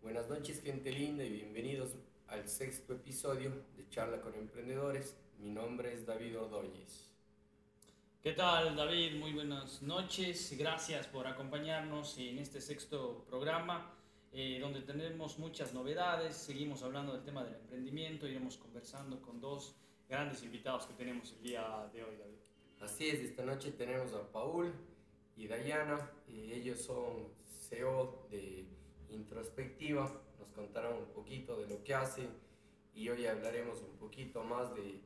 Buenas noches gente linda y bienvenidos al sexto episodio de Charla con Emprendedores. Mi nombre es David Ordóñez. ¿Qué tal David? Muy buenas noches. Gracias por acompañarnos en este sexto programa eh, donde tenemos muchas novedades. Seguimos hablando del tema del emprendimiento. Iremos conversando con dos grandes invitados que tenemos el día de hoy, David. Así es, esta noche tenemos a Paul y Dayana. Eh, ellos son CEO de Introspectiva. Nos contarán un poquito de lo que hacen y hoy hablaremos un poquito más de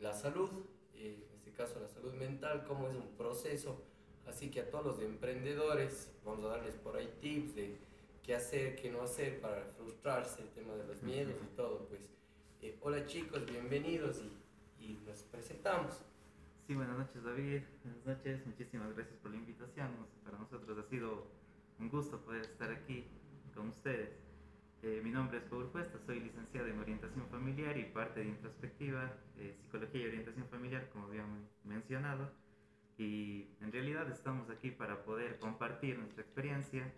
la salud, eh, en este caso la salud mental, cómo es un proceso. Así que a todos los emprendedores vamos a darles por ahí tips de qué hacer, qué no hacer para frustrarse, el tema de los miedos y todo. Pues eh, hola chicos, bienvenidos y, y nos presentamos. Sí, buenas noches David, buenas noches, muchísimas gracias por la invitación. Para nosotros ha sido un gusto poder estar aquí con ustedes. Eh, mi nombre es Paul Cuesta, soy licenciado en orientación familiar y parte de Introspectiva, eh, Psicología y Orientación Familiar, como habíamos mencionado. Y en realidad estamos aquí para poder compartir nuestra experiencia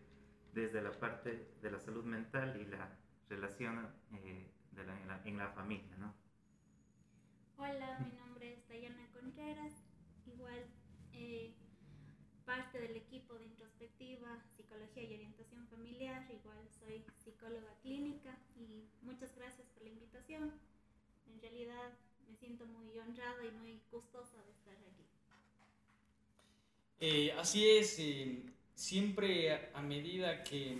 desde la parte de la salud mental y la relación eh, de la, en, la, en, la, familia. ¿no? Hola, mi nombre es Dayana Contreras, igual parte del equipo de introspectiva, psicología y orientación familiar. Igual soy psicóloga clínica y muchas gracias por la invitación. En realidad me siento muy honrada y muy gustosa de estar aquí. Eh, así es, eh, siempre a, medida que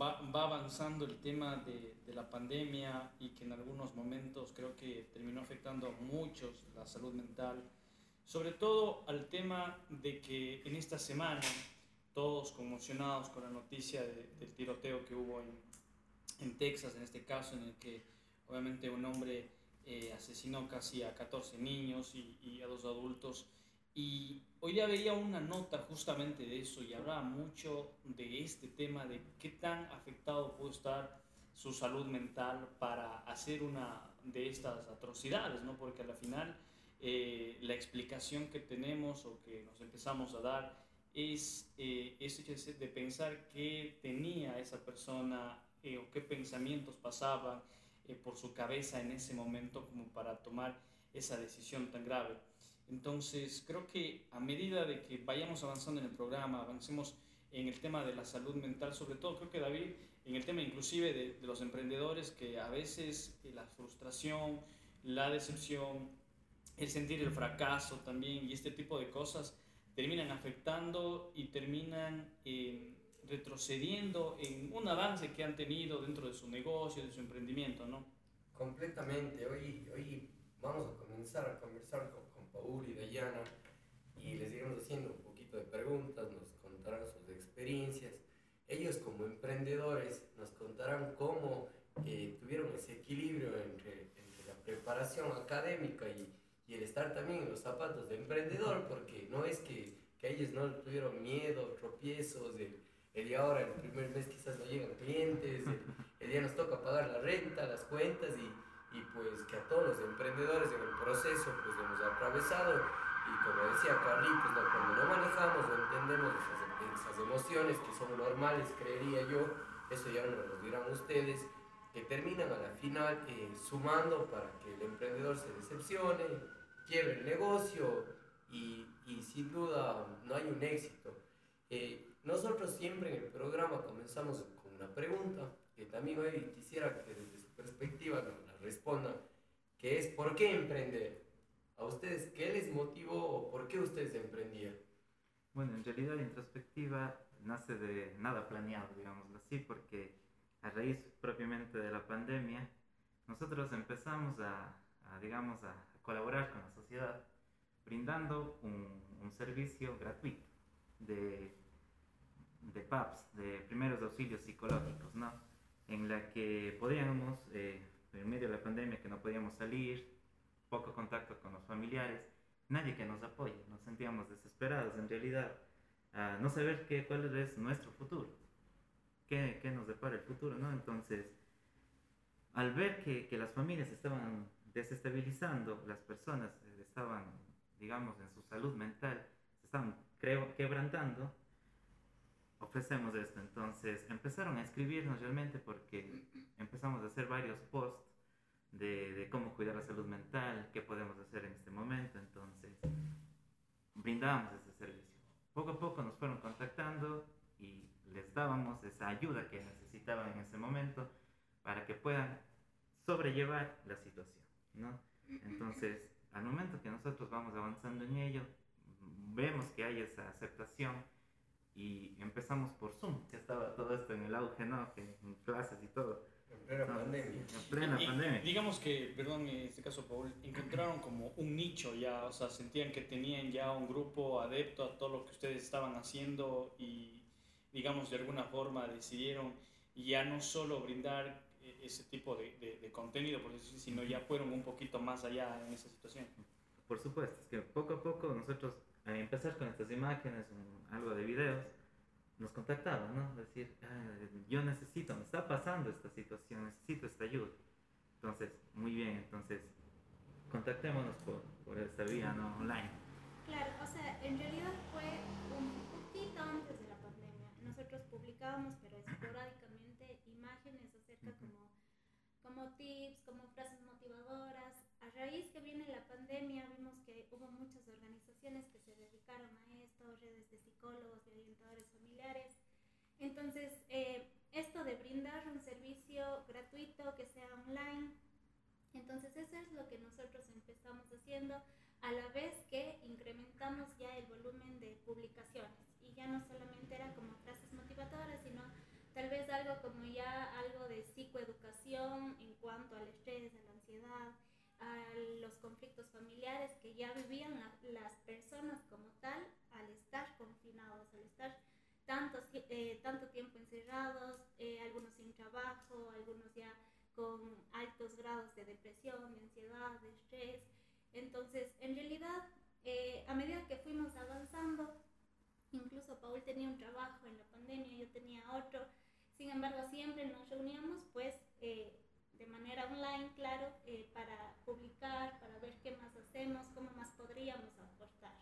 va, va, avanzando el tema de, de, la pandemia y que en algunos momentos creo que terminó afectando a muchos la salud mental, sobre todo al tema de que en esta semana, todos conmocionados con la noticia de, del tiroteo que hubo en, en, Texas, en este caso, en el que obviamente un hombre eh, asesinó casi a 14 niños y, y, a dos adultos. Y hoy día veía una nota justamente de eso y hablaba mucho de este tema, de qué tan afectado puede estar su salud mental para hacer una de estas atrocidades, ¿no? Porque al final eh, la explicación que tenemos o que nos empezamos a dar es eh, eso de pensar qué tenía esa persona eh, o qué pensamientos pasaban eh, por su cabeza en ese momento como para tomar esa decisión tan grave. Entonces, creo que a medida de que vayamos avanzando en el programa, avancemos en el tema de la salud mental, sobre todo creo que David, en el tema inclusive de, de los emprendedores, que a veces la frustración, la decepción, el sentir el fracaso también y este tipo de cosas terminan afectando y terminan eh, retrocediendo en un avance que han tenido dentro de su negocio, de su emprendimiento, ¿no? Completamente. Hoy, hoy vamos a comenzar a conversar con, con Paul y Dayana y les iremos haciendo un poquito de preguntas, nos contarán sus experiencias. Ellos como emprendedores nos contarán cómo eh, tuvieron ese equilibrio entre, entre la preparación académica y, y el estar también en los zapatos de emprendedor, porque no es que, que ellos no tuvieron miedo, tropiezos, el, el día ahora, el primer mes quizás no llegan clientes, el, el, día nos toca pagar la renta, las cuentas y, y pues que a todos los emprendedores en el proceso pues hemos atravesado y como decía Carlitos, ¿no? cuando no manejamos o entendemos esas, esas emociones que son normales, creería yo, eso ya nos lo dirán ustedes, que terminan a la final eh, sumando para que el emprendedor se decepcione, quiebre el negocio y, y, sin duda no hay un éxito. Eh, nosotros siempre en el programa comenzamos con una pregunta que también hoy quisiera que desde su perspectiva nos la respondan, que es ¿por qué emprender? ¿A ustedes qué les motivó o por qué ustedes emprendieron? Bueno, en realidad introspectiva nace de nada planeado, digámoslo así, porque a raíz propiamente de la pandemia, nosotros empezamos a, a digamos, a colaborar con la sociedad brindando un, un servicio gratuito de, de PAPS, de primeros auxilios psicológicos, ¿no? En la que podíamos, eh, en medio de la pandemia, que no podíamos salir, poco contacto con los familiares, nadie que nos apoye, nos sentíamos desesperados en realidad, a no saber qué, cuál es nuestro futuro, qué, qué nos depara el futuro, ¿no? Entonces, al ver que, que las familias estaban desestabilizando, las personas estaban, digamos, en su salud mental, se estaban quebrantando, ofrecemos esto. Entonces empezaron a escribirnos realmente porque empezamos a hacer varios posts de, de, cómo cuidar la salud mental, qué podemos hacer en este momento. Entonces brindábamos ese servicio. Poco a poco nos fueron contactando y les dábamos esa ayuda que necesitaban en ese momento para que puedan sobrellevar la situación. ¿No? Entonces, al momento que nosotros vamos avanzando en ello, vemos que hay esa aceptación y empezamos por Zoom, que estaba todo esto en el auge, ¿no? Que en clases y todo. En plena pandemia. En plena pandemia. Digamos que, perdón, en este caso, Paul, encontraron como un nicho ya, o sea, sentían que tenían ya un grupo adepto a todo lo que ustedes estaban haciendo y, digamos, de alguna forma decidieron ya no solo brindar ese tipo de, de, contenido, por decir, sino ya fueron un poquito más allá en esa situación. Por supuesto, es que poco a poco nosotros a empezar con estas imágenes, algo de videos, nos contactaban, ¿no? Decir, yo necesito, me está pasando esta situación, necesito esta ayuda. Entonces, muy bien, entonces, contactémonos por, por esta vía, ¿no? Online. Claro, o sea, en realidad fue un poquito antes de la pandemia. Nosotros publicábamos, pero esporádicamente, imágenes acerca como, como tips, como frases motivadoras, a raíz que viene la pandemia vimos que hubo muchas organizaciones que se dedicaron a esto, redes de psicólogos y orientadores familiares. Entonces, eh, esto de brindar un servicio gratuito que sea online, entonces eso es lo que nosotros empezamos haciendo a la vez que incrementamos ya el volumen de publicaciones. Y ya no solamente era como frases motivadoras, sino tal vez algo como ya algo de psicoeducación en cuanto al estrés, a la ansiedad, a los conflictos familiares que ya vivían las personas como tal al estar confinados, al estar tanto, eh, tanto tiempo encerrados, eh, algunos sin trabajo, algunos ya con altos grados de depresión, de ansiedad, de estrés. Entonces, en realidad, eh, a medida que fuimos avanzando, incluso Paul tenía un trabajo en la pandemia, yo tenía otro, sin embargo, siempre nos reuníamos pues de manera online, claro, eh, para publicar, para ver qué más hacemos, cómo más podríamos aportar.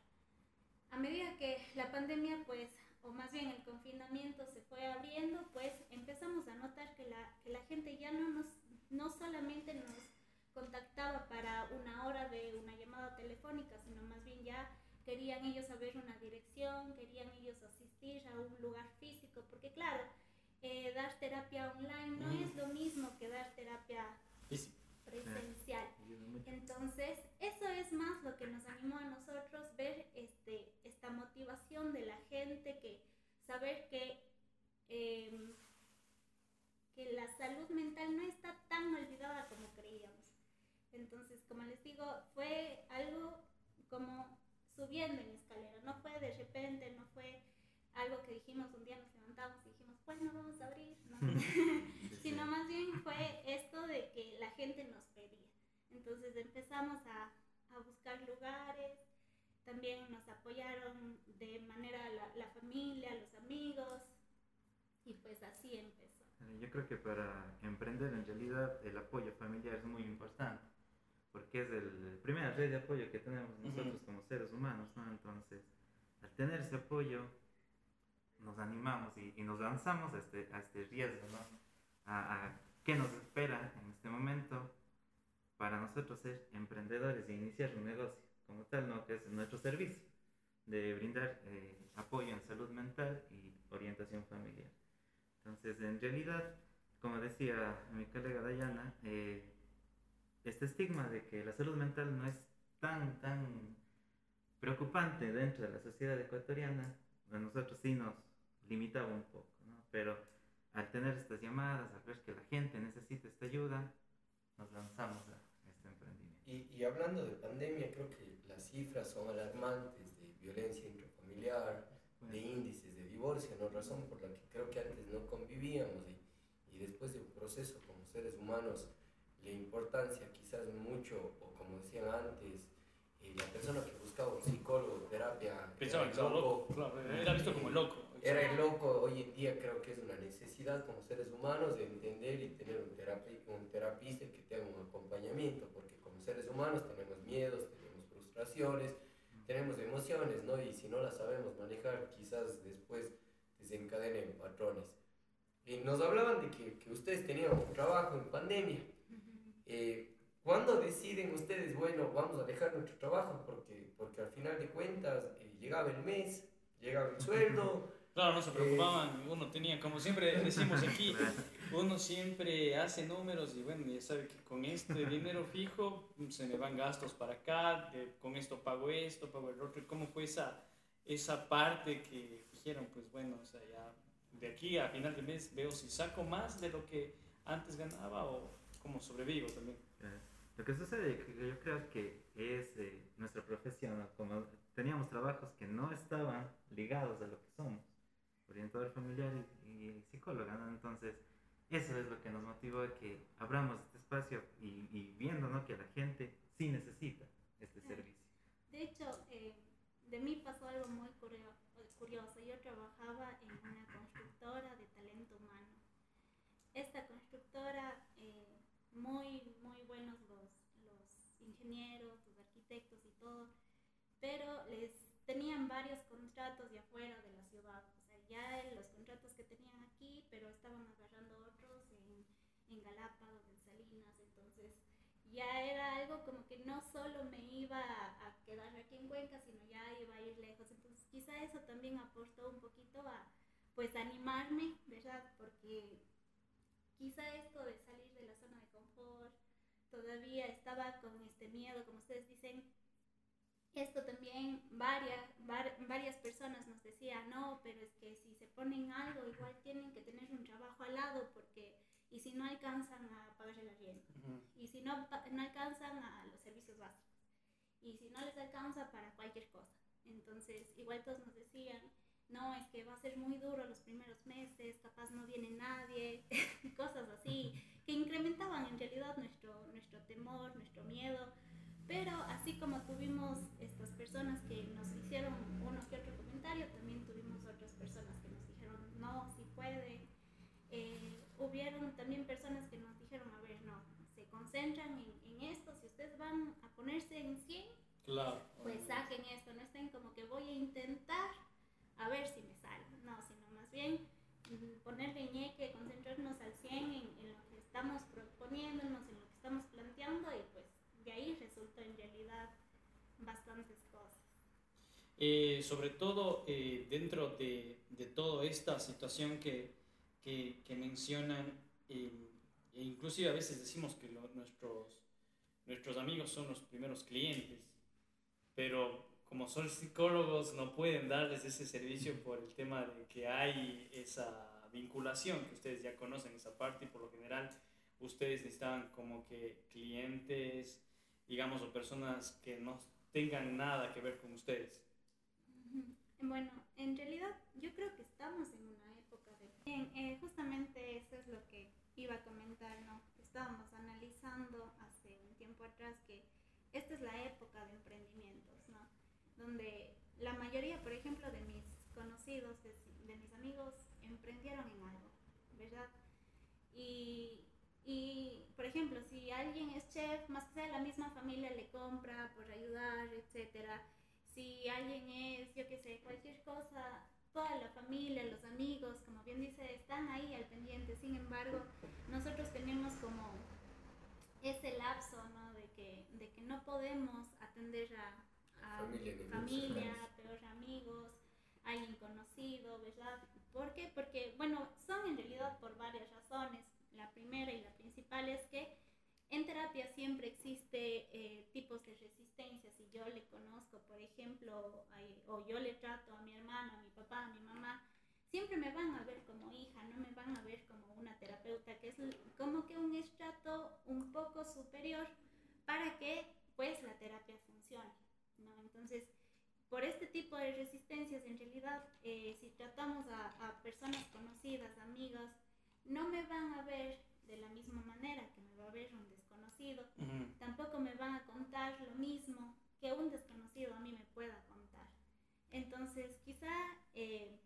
A medida que la pandemia, pues, o más bien el confinamiento se fue abriendo, pues empezamos a notar que la, que la gente ya no, nos, no solamente nos contactaba para una hora de una llamada telefónica, sino más bien ya querían ellos saber una dirección, querían ellos asistir a un lugar físico, porque claro, eh, dar terapia online no es lo mismo que dar terapia presencial. Entonces, eso es más lo que nos animó a nosotros ver este, esta motivación de la gente, que saber que, em, que la salud mental no está tan olvidada como creíamos. Entonces, como les digo, fue algo como subiendo en escalera, no fue de repente, no fue algo que dijimos un día nos pues no vamos a abrir, ¿no? sino más bien fue esto de que la gente nos pedía. Entonces empezamos a, a buscar lugares, también nos apoyaron de manera la, la, familia, los amigos, y pues así empezó. Yo creo que para emprender en realidad el apoyo familiar es muy importante, porque es el, primera red de apoyo que tenemos nosotros como seres humanos, ¿no? Entonces, al tener ese apoyo, nos animamos y, y nos lanzamos a este, a este riesgo, ¿no? A, a, qué nos espera en este momento para nosotros ser emprendedores e iniciar un negocio como tal, ¿no? Que es nuestro servicio de brindar eh, apoyo en salud mental y orientación familiar. Entonces, en realidad, como decía mi colega Dayana, eh, este estigma de que la salud mental no es tan, tan preocupante dentro de la sociedad ecuatoriana, a nosotros sí nos, limitaba un poco, ¿no? Pero al tener estas llamadas, al ver que la gente necesita esta ayuda, nos lanzamos a este emprendimiento. Y, y hablando de pandemia, creo que las cifras son alarmantes de violencia intrafamiliar, de índices de divorcio, ¿no? Razón por la que creo que antes no convivíamos y, y después de un proceso como seres humanos, la importancia quizás mucho, o como decían antes, eh, la persona que buscaba un psicólogo, terapia... Pensaba que estaba loco, claro, era visto como loco era el loco, hoy en día creo que es una necesidad como seres humanos de entender y tener un, terapi un terapista que te haga un acompañamiento, porque como seres humanos tenemos miedos, tenemos frustraciones, tenemos emociones, ¿no? Y si no las sabemos manejar, quizás después desencadenen patrones. Y nos hablaban de que, que ustedes tenían un trabajo en pandemia. Eh, ¿Cuándo deciden ustedes, bueno, vamos a dejar nuestro trabajo? Porque, porque al final de cuentas eh, llegaba el mes, llegaba el sueldo. Claro, no se preocupaban, uno tenía, como siempre decimos aquí, uno siempre hace números y bueno, ya sabe que con este dinero fijo se me van gastos para acá, con esto pago esto, pago el otro. ¿Cómo fue esa, esa parte que dijeron, pues bueno, o sea, ya de aquí a final de mes veo si saco más de lo que antes ganaba o cómo sobrevivo también? Lo que sucede, que yo creo que es eh, nuestra profesión, como teníamos trabajos que no estaban ligados a lo que somos, orientador familiar y, psicóloga, Entonces, eso es lo que nos motivó a que abramos este espacio y, y viendo ¿no? que la gente sí necesita este servicio. De hecho, eh, de mí pasó algo muy curioso. Yo trabajaba en una constructora de talento humano. Esta constructora, eh, muy, muy buenos los, los ingenieros, los arquitectos y todo, pero les tenían varios contratos de afuera de la ya los contratos que tenían aquí, pero estaban agarrando otros en, en Galápagos, en Salinas, entonces ya era algo como que no solo me iba a quedar aquí en Cuenca, sino ya iba a ir lejos. Entonces quizá eso también aportó un poquito a pues animarme, ¿verdad? Porque quizá esto de salir de la zona de confort, todavía estaba con este miedo, como ustedes dicen. Esto también varias, varias personas nos decían, no, pero es que si se ponen algo, igual tienen que tener un trabajo al lado porque y si no alcanzan a pagar el arriendo, y si no, no alcanzan a los servicios básicos, y si no les alcanza para cualquier cosa. Entonces, igual todos nos decían, no, es que va a ser muy duro los primeros meses, capaz no viene nadie, cosas así, que incrementaban en realidad nuestro, nuestro temor, nuestro miedo. Pero así como tuvimos personas que nos hicieron uno que otro comentario, también tuvimos otras personas que nos dijeron, no, si pueden. Eh, hubieron también personas que nos dijeron, a ver, no, se concentran en, en esto, si ustedes van a ponerse en 100, claro. pues saquen esto, no estén como que voy a intentar a ver si me sale, no, sino más bien mm, ponerle ñeque, concentrarnos al 100 en, en, lo que estamos proponiéndonos, en lo que estamos planteando y pues de ahí resulta en realidad bastantes cosas. Eh, sobre todo eh, dentro de, de, toda esta situación que, que, mencionan, eh, e inclusive a veces decimos que nuestros, nuestros amigos son los primeros clientes, pero como son psicólogos no pueden darles ese servicio por el tema de que hay esa vinculación que ustedes ya conocen esa parte y por lo general ustedes necesitan como que clientes, digamos, o personas que no tengan nada que ver con ustedes. Bueno, en realidad yo creo que estamos en una época de... Eh, justamente eso es lo que iba a comentar, ¿no? Estábamos analizando hace un tiempo atrás que esta es la época de emprendimientos, ¿no? donde la mayoría, por ejemplo, de mis conocidos, de, mis amigos, emprendieron en algo, ¿verdad? Y, y, por ejemplo, si alguien es chef, más que sea la misma familia le compra por ayudar, etcétera. Si alguien es, yo qué sé, cualquier cosa, toda la familia, los amigos, como bien dice, están ahí al pendiente. Sin embargo, nosotros tenemos como ese lapso, ¿no? De que, de que no podemos atender a, familia, familia peor amigos, alguien conocido, ¿verdad? ¿Por qué? Porque, bueno, son en realidad por varias razones. La primera y la principal es que en terapia siempre existe eh, tipos de resistencia. Si yo le conozco, por ejemplo, o yo le trato a mi hermano, a mi papá, a mi mamá, siempre me van a ver como hija, no me van a ver como una terapeuta, que es como que un estrato un poco superior para que pues la terapia funcione. ¿no? Entonces, por este tipo de resistencias, en realidad, eh, si tratamos a, a, personas conocidas, amigas, no me van a ver de la misma manera que me va a ver un desconocido. Tampoco me van a contar lo mismo que un desconocido a mí me pueda contar. Entonces, quizá eh,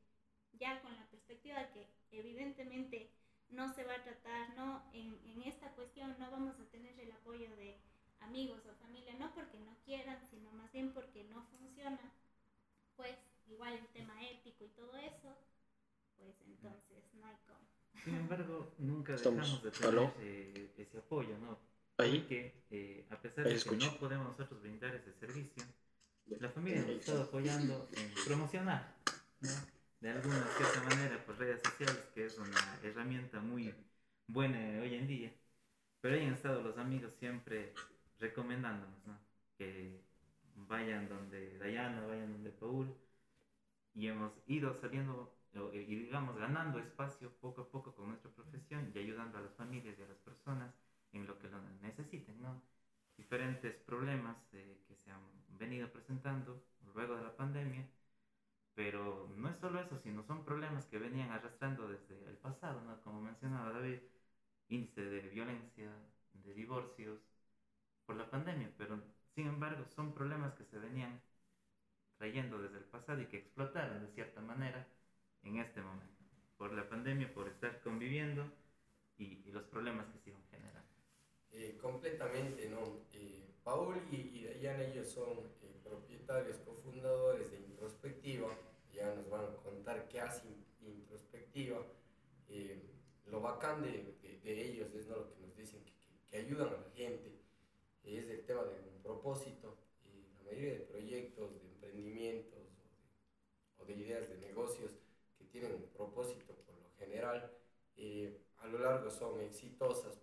ya con la perspectiva que evidentemente no se va a tratar, no en, en esta cuestión no vamos a tener el apoyo de amigos o familia, no porque no quieran, sino más bien porque no funciona, pues igual el tema ético y todo eso, pues entonces no hay cómo. Sin embargo, nunca dejamos de tener eh, ese apoyo, ¿no? Porque eh, a pesar de que no podemos nosotros brindar ese servicio, la familia nos ha estado apoyando en promocionar, ¿no? De alguna cierta manera por redes sociales, que es una herramienta muy buena hoy en día. Pero ahí han estado los amigos siempre recomendándonos, ¿no? Que vayan donde Dayana, vayan donde Paul. Y hemos ido saliendo o- y digamos ganando espacio poco a poco con nuestra profesión y ayudando a las familias y a las personas en lo que lo necesiten, ¿no? Diferentes problemas eh, que se han venido presentando luego de la pandemia, pero no es solo eso, sino son problemas que venían arrastrando desde el pasado, ¿no? Como mencionaba David, índice de violencia, de divorcios por la pandemia, pero sin embargo son problemas que se venían trayendo desde el pasado y que explotaron de cierta manera en este momento, por la pandemia, por estar conviviendo y, y los problemas que se iban. Eh, completamente, ¿no? Eh, Paul y, y ellos son eh, propietarios, cofundadores de Introspectiva, ya nos van a contar qué hace In- Introspectiva. Lo bacán de, de- ellos es ¿no? lo que nos dicen, que, que- ayudan a la gente, es el tema de un propósito. La mayoría de proyectos, de emprendimientos o de, ideas de negocios que tienen un propósito por lo general, a lo largo son exitosas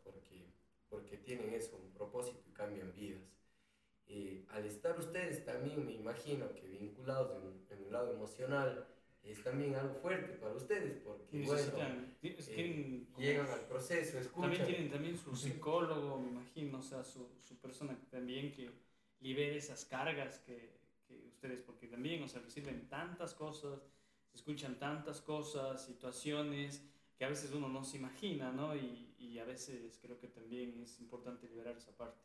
porque tienen eso, un propósito y cambian vidas. Eh, al estar ustedes también, me imagino que vinculados en, un- en un lado emocional, es también algo fuerte para ustedes, porque bueno, eh, llegan al proceso, escuchan. También tienen también su psicólogo, me imagino, o sea, su, su persona también que libere esas cargas que, que ustedes, porque también, o sea, reciben tantas cosas, se escuchan tantas cosas, situaciones que a veces uno no se imagina, ¿no? Y, y a veces creo que también es importante liberar esa parte.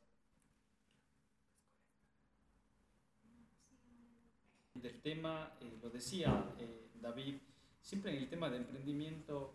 Del tema, eh, lo decía eh, David, siempre en el tema de emprendimiento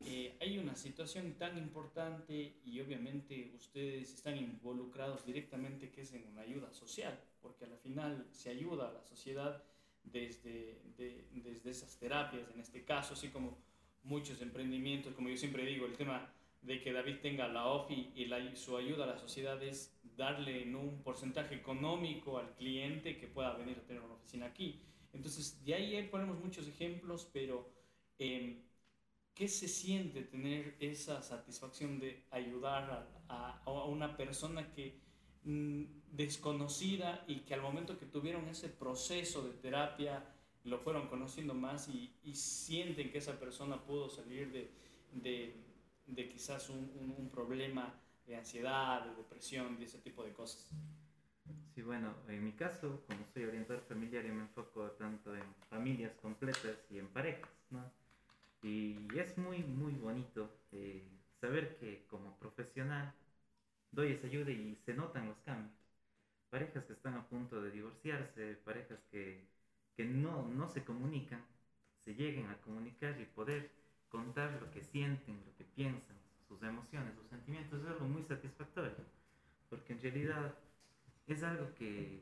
eh, hay una situación tan importante y obviamente ustedes están involucrados directamente que es en una ayuda social, porque al final se ayuda a la sociedad desde, de- desde esas terapias, en este caso, así como muchos emprendimientos, como yo siempre digo, el tema de que David tenga la OFI y su ayuda a la sociedad es darle un porcentaje económico al cliente que pueda venir a tener una oficina aquí. Entonces, de ahí ponemos muchos ejemplos, pero em, ¿qué se siente tener esa satisfacción de ayudar a una persona que mm, desconocida y que al momento que tuvieron ese proceso de terapia lo fueron conociendo más y, y sienten que esa persona pudo salir de, de, de quizás un, un- un problema de ansiedad, de depresión, de ese tipo de cosas? Sí, bueno, en mi caso, como soy orientador familiar, yo me enfoco tanto en familias completas y en parejas, ¿no? Y es muy, muy bonito eh, saber que como profesional doy esa ayuda y se notan los cambios. Parejas que están a punto de divorciarse, parejas que, que no, no se comunican, se lleguen a comunicar y poder contar lo que sienten, lo que piensan, sus emociones, sus sentimientos, es algo muy satisfactorio. Porque en realidad es algo que,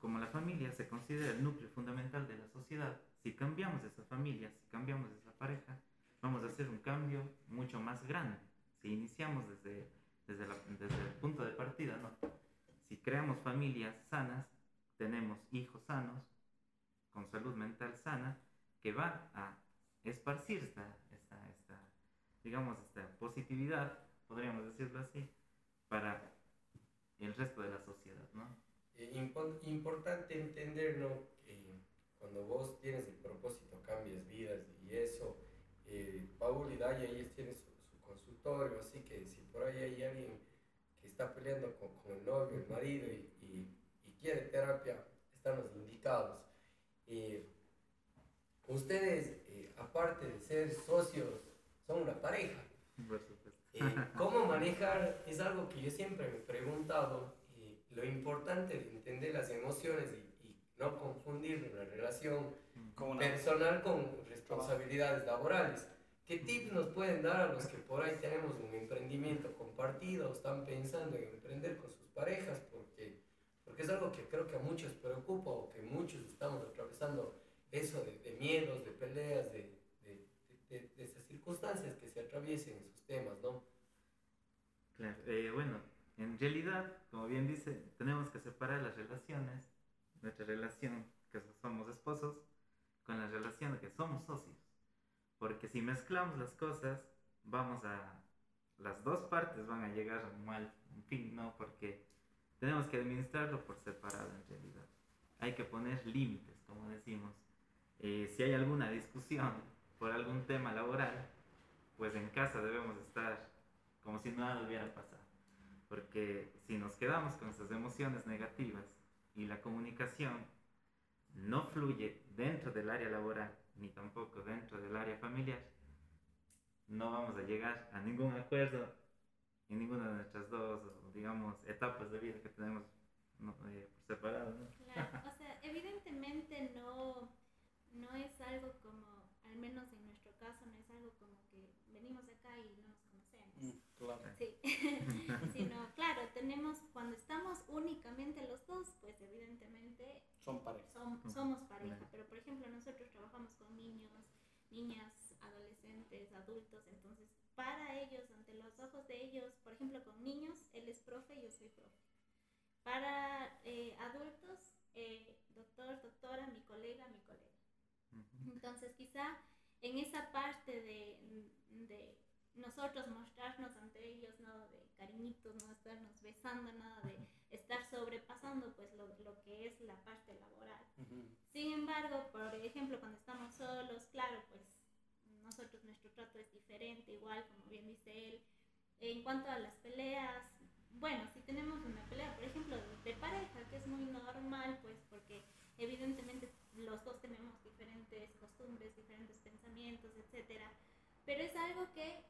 como la familia se considera el núcleo fundamental de la sociedad, si cambiamos esa familia, si cambiamos esa pareja, vamos a hacer un cambio mucho más grande. Si iniciamos desde, desde el punto de partida, ¿no? Si creamos familias sanas, tenemos hijos sanos, con salud mental sana, que va a esparcir esta, esta, esta, digamos, esta positividad, podríamos decirlo así, para el resto de la sociedad, ¿no? Eh, impo- importante entender, ¿no? Que cuando vos tienes el propósito, cambias vidas y eso. Eh, Paul y Daya, ellos tienen su, su consultorio, así que si por ahí hay alguien que está peleando con, con el novio, el marido y, y- y quiere terapia, están los indicados. Eh, ustedes, eh, aparte de ser socios, son una pareja. Por supuesto. Eh, ¿Cómo manejar? Es algo que yo siempre me he preguntado. lo importante de entender las emociones y, y no confundir una relación una- personal con responsabilidades laborales. ¿Qué tips nos pueden dar a los que por ahí tenemos un emprendimiento compartido, o están pensando en emprender con sus parejas? Porque, porque es algo que creo que a muchos preocupa o que muchos estamos atravesando eso de, de miedos, de peleas, de, de- de esas circunstancias que se atraviesen esos temas, ¿no? Claro, eh, bueno, en realidad, como bien dice, tenemos que separar las relaciones, nuestra relación que somos esposos, con la relación de que somos socios. Porque si mezclamos las cosas, vamos a... Las dos partes van a llegar a un mal fin, ¿no? Porque tenemos que administrarlo por separado en realidad. Hay que poner límites, como decimos. Eh, si hay alguna discusión por algún tema laboral, pues en casa debemos estar como si nada hubiera pasado. Porque si nos quedamos con esas emociones negativas y la comunicación no fluye dentro del área laboral ni tampoco dentro del área familiar, no vamos a llegar a ningún acuerdo en ninguna de nuestras dos, digamos, etapas de vida que tenemos eh, por separado. Claro, o sea, evidentemente no, no es algo como, al menos en nuestro caso, no es algo como que venimos acá y no nos conocemos. Mm, claro. Sí, sino, claro, tenemos, cuando estamos únicamente los dos, pues evidentemente Son pareja. som- somos pareja, pero por ejemplo nosotros trabajamos con niños, niñas, adolescentes, adultos, entonces para ellos, ante los ojos de ellos, por ejemplo con niños, él es profe, yo soy profe. Para eh, adultos, eh, doctor, doctora, mi colega, mi colega. Entonces quizá en esa parte de, de nosotros mostrarnos ante ellos, no de cariñitos, no estarnos besando, nada de estar sobrepasando pues lo, lo que es la parte laboral. Sin embargo, por ejemplo, cuando estamos solos, claro, pues nosotros nuestro trato es diferente, igual como bien dice él. En cuanto a las peleas, bueno, si tenemos una pelea, por ejemplo, de pareja, que es muy normal, pues porque evidentemente los dos tenemos diferentes costumbres, diferentes pensamientos, etcétera, pero es algo que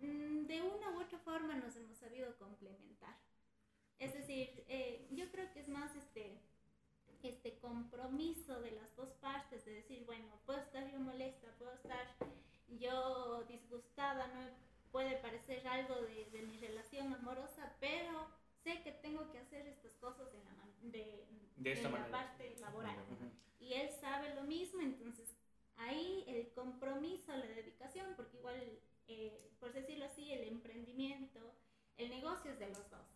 mm, de una u otra forma nos hemos sabido complementar. Es decir, eh, yo creo que es más este, este compromiso de las dos partes, de decir, bueno, puedo estar yo molesta, puedo estar yo disgustada, no puede parecer algo de, de mi relación amorosa, pero sé que tengo que hacer estas cosas en la, de, De esta en la manera. parte laboral. Ujú. Y él sabe lo mismo, entonces ahí el compromiso, la dedicación, porque igual, eh, por decirlo así, el emprendimiento, el negocio es de los dos.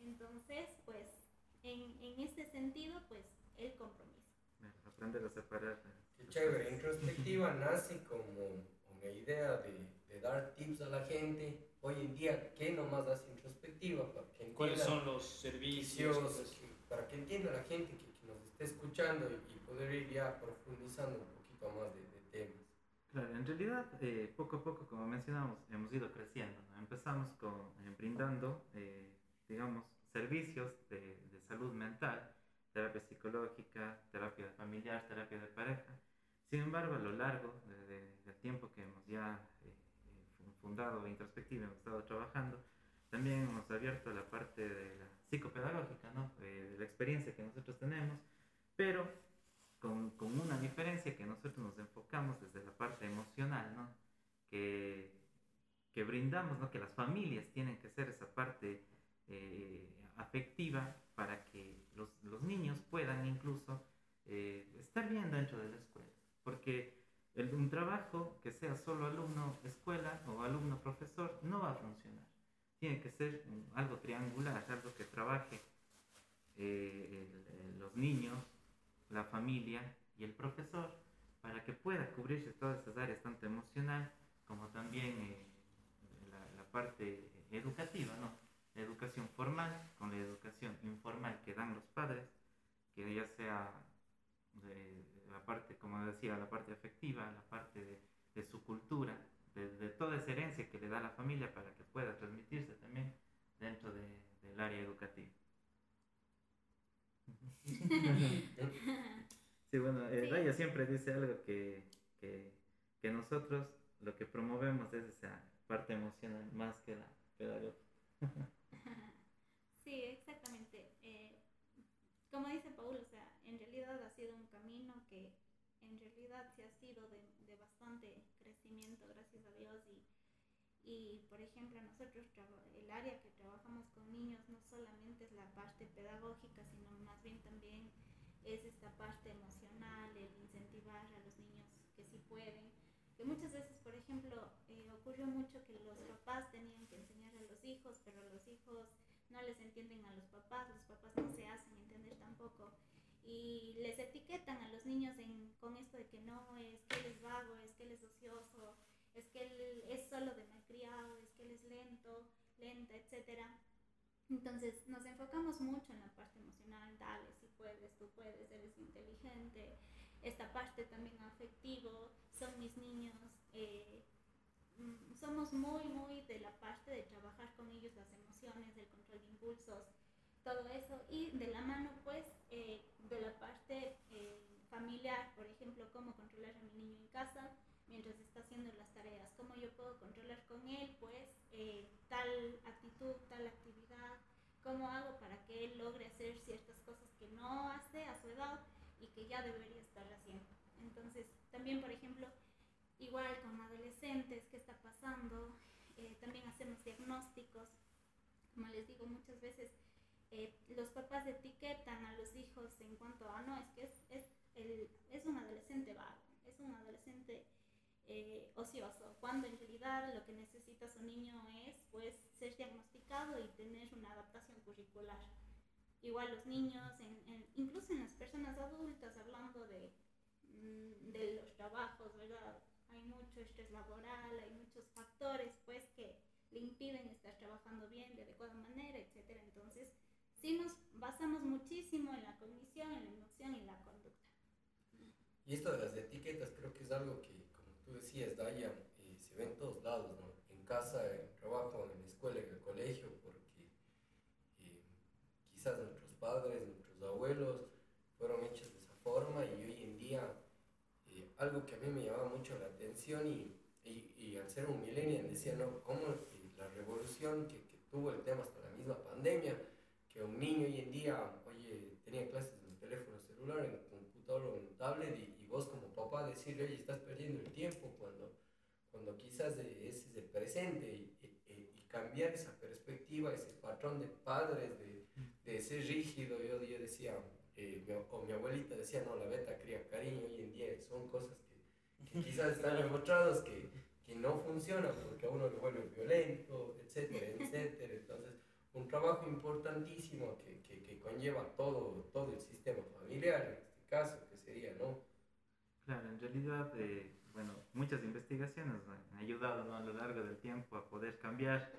Entonces, pues, en, en ese sentido, pues, el compromiso. Aprender a separar. Qué chévere, introspectiva nace como una idea de, de dar tips a la gente. Hoy en día, ¿qué nomás hace introspectiva? Para que ¿Cuáles son los servicios? vicios, que- para que entienda la gente que, que nos esté escuchando y, y poder ir ya profundizando un poquito más de, de temas. Claro, en realidad, eh, poco a poco, como mencionamos, hemos ido creciendo. ¿no? Empezamos con, eh, brindando, eh, digamos, servicios de, de salud mental, terapia psicológica, terapia familiar, terapia de pareja. Sin embargo, a lo largo de- de- del tiempo que hemos ya eh, eh, fundado Introspectiva, hemos estado trabajando, también hemos abierto la parte de la psicopedagógica, ¿no? Eh, de la experiencia que nosotros tenemos, pero con, una diferencia que nosotros nos enfocamos desde la parte emocional, ¿no? Que, que brindamos, ¿no? Que las familias tienen que ser esa parte eh, afectiva para que los, niños puedan incluso estar bien dentro de la escuela. Porque el- un trabajo que sea solo alumno-escuela o alumno-profesor no va a funcionar. Tiene que ser un- algo triangular, algo que trabaje eh, el- los niños, la familia y el profesor para que pueda cubrirse todas esas áreas, tanto emocional como también eh, la, la parte educativa, ¿no? La educación formal con la educación informal que dan los padres, que ya sea de la parte, como decía, la parte afectiva, la parte de, de su cultura, de, de toda esa herencia que le da la familia para que pueda transmitirse también dentro de- del área educativa. Sí, bueno, eh, Sí. Raya siempre dice algo que, que, que nosotros lo que promovemos es esa parte emocional más que la pedagógica. Sí, exactamente. Eh, como dice Paul, o sea, en realidad ha sido un camino que en realidad se ha sido de, de bastante crecimiento, gracias a Dios. Y, por ejemplo, nosotros, el área que trabajamos con niños no solamente es la parte pedagógica, sino más bien también es esta parte emocional, el incentivar a los niños que sí pueden. que muchas veces, por ejemplo, eh, ocurrió mucho que los papás tenían que enseñar a los hijos, pero los hijos no les entienden a los papás, los papás no se hacen entender tampoco y les etiquetan a los niños con esto de que no, es que él es vago, es que él es ocioso, es que él es solo de es que él es lento, lenta, etc. Entonces nos enfocamos mucho en la parte emocional, dale, si puedes, tú puedes, eres inteligente, esta parte también afectivo, son mis niños, eh, mm, somos muy, muy de la parte de trabajar con ellos las emociones, del control de impulsos, todo eso y de la mano pues eh, de la parte eh, familiar, por ejemplo, cómo controlar a mi niño en casa mientras está haciendo las tareas, cómo yo puedo controlar con él pues eh, tal actitud, tal actividad, cómo hago para que él logre hacer ciertas cosas que no hace a su edad y que ya debería estar haciendo. Entonces, también, por ejemplo, igual con adolescentes, ¿qué está pasando? también hacemos diagnósticos. Como les digo, muchas veces eh, los papás etiquetan a los hijos en cuanto a, no, es que es, es, el, es un adolescente vago, es un adolescente eh, ocioso, cuando en realidad lo que necesita su niño es pues ser diagnosticado y tener una adaptación curricular. Igual los niños, incluso en las personas adultas, hablando de, mm, de los trabajos, ¿verdad? Hay mucho estrés laboral, hay muchos factores pues que le impiden estar trabajando bien, de adecuada manera, etc. Entonces, sí nos basamos muchísimo en la cognición, en la emoción y la conducta. Y esto de las etiquetas creo que es algo que, tú decías, Daya, eh, se ve en todos lados, ¿no? En casa, en el trabajo, en la escuela, en el colegio, porque eh, quizás nuestros padres, nuestros abuelos fueron hechos de esa forma y hoy en día eh, algo que a mí me llamaba mucho la atención y, y, al ser un millennial decía, ¿no? Cómo la revolución que, tuvo el tema hasta la misma pandemia, que un niño hoy en día, oye, tenía clases en un teléfono celular, en computador o en tablet y, papá decirle, oye, estás perdiendo el tiempo cuando, cuando quizás ese es el presente y, cambiar esa perspectiva, ese patrón de padres, de, de ser rígido, yo, yo decía, eh, mi, o mi abuelita decía, no, la beta cría cariño, hoy en día son cosas que, quizás están demostradas que, que no funcionan porque a uno le vuelve violento, etcétera, etcétera, entonces un trabajo importantísimo que, que, que, conlleva todo, todo el sistema familiar, en este caso, que sería, ¿no? Claro, en realidad, eh, bueno, muchas investigaciones han ayudado ¿no? a lo largo del tiempo a poder cambiar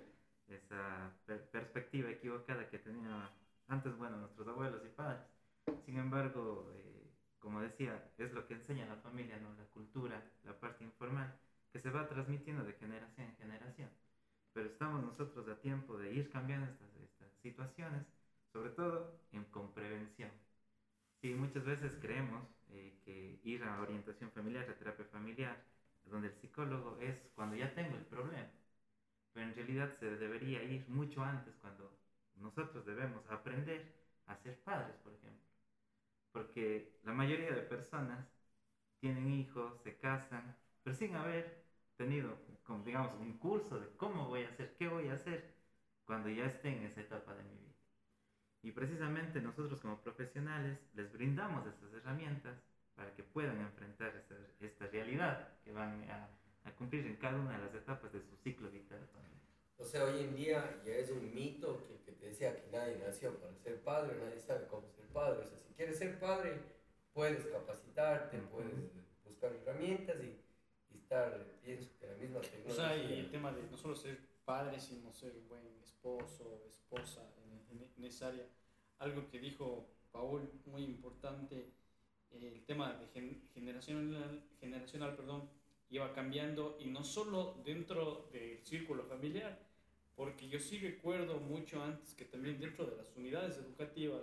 esa perspectiva equivocada que tenían antes, bueno, nuestros abuelos y padres. Sin embargo, eh, como decía, es lo que enseña la familia, ¿no? La cultura, la parte informal, que se va transmitiendo de generación en generación pero estamos nosotros a tiempo de ir cambiando estas, estas situaciones, sobre todo en, con prevención. Sí, muchas veces creemos eh, que ir a orientación familiar, a terapia familiar, donde el psicólogo es cuando ya tengo el problema, pero en realidad se debería ir mucho antes cuando nosotros debemos aprender a ser padres, por ejemplo. Porque la mayoría de personas tienen hijos, se casan, pero sin haber tenido, digamos, un curso de cómo voy a hacer, qué voy a hacer cuando ya esté en esa etapa de mi vida. Y precisamente nosotros como profesionales les brindamos estas herramientas para que puedan enfrentar esta, esta realidad que van a, a, cumplir en cada una de las etapas de su ciclo vital. O sea, hoy en día ya es un mito que, que, te decía que nadie nació para ser padre, nadie sabe cómo ser padre. O sea, si quieres ser padre, puedes capacitarte, puedes buscar herramientas y estar, pienso que la misma tecnología. O sea, y el tema de no solo ser padre, sino ser buen esposo, esposa en, en, esa área. Algo que dijo Paul, muy importante, el tema de generacional, generacional perdón, iba cambiando y no solo dentro del círculo familiar, porque yo sí recuerdo mucho antes que también dentro de las unidades educativas,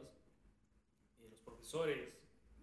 eh, los profesores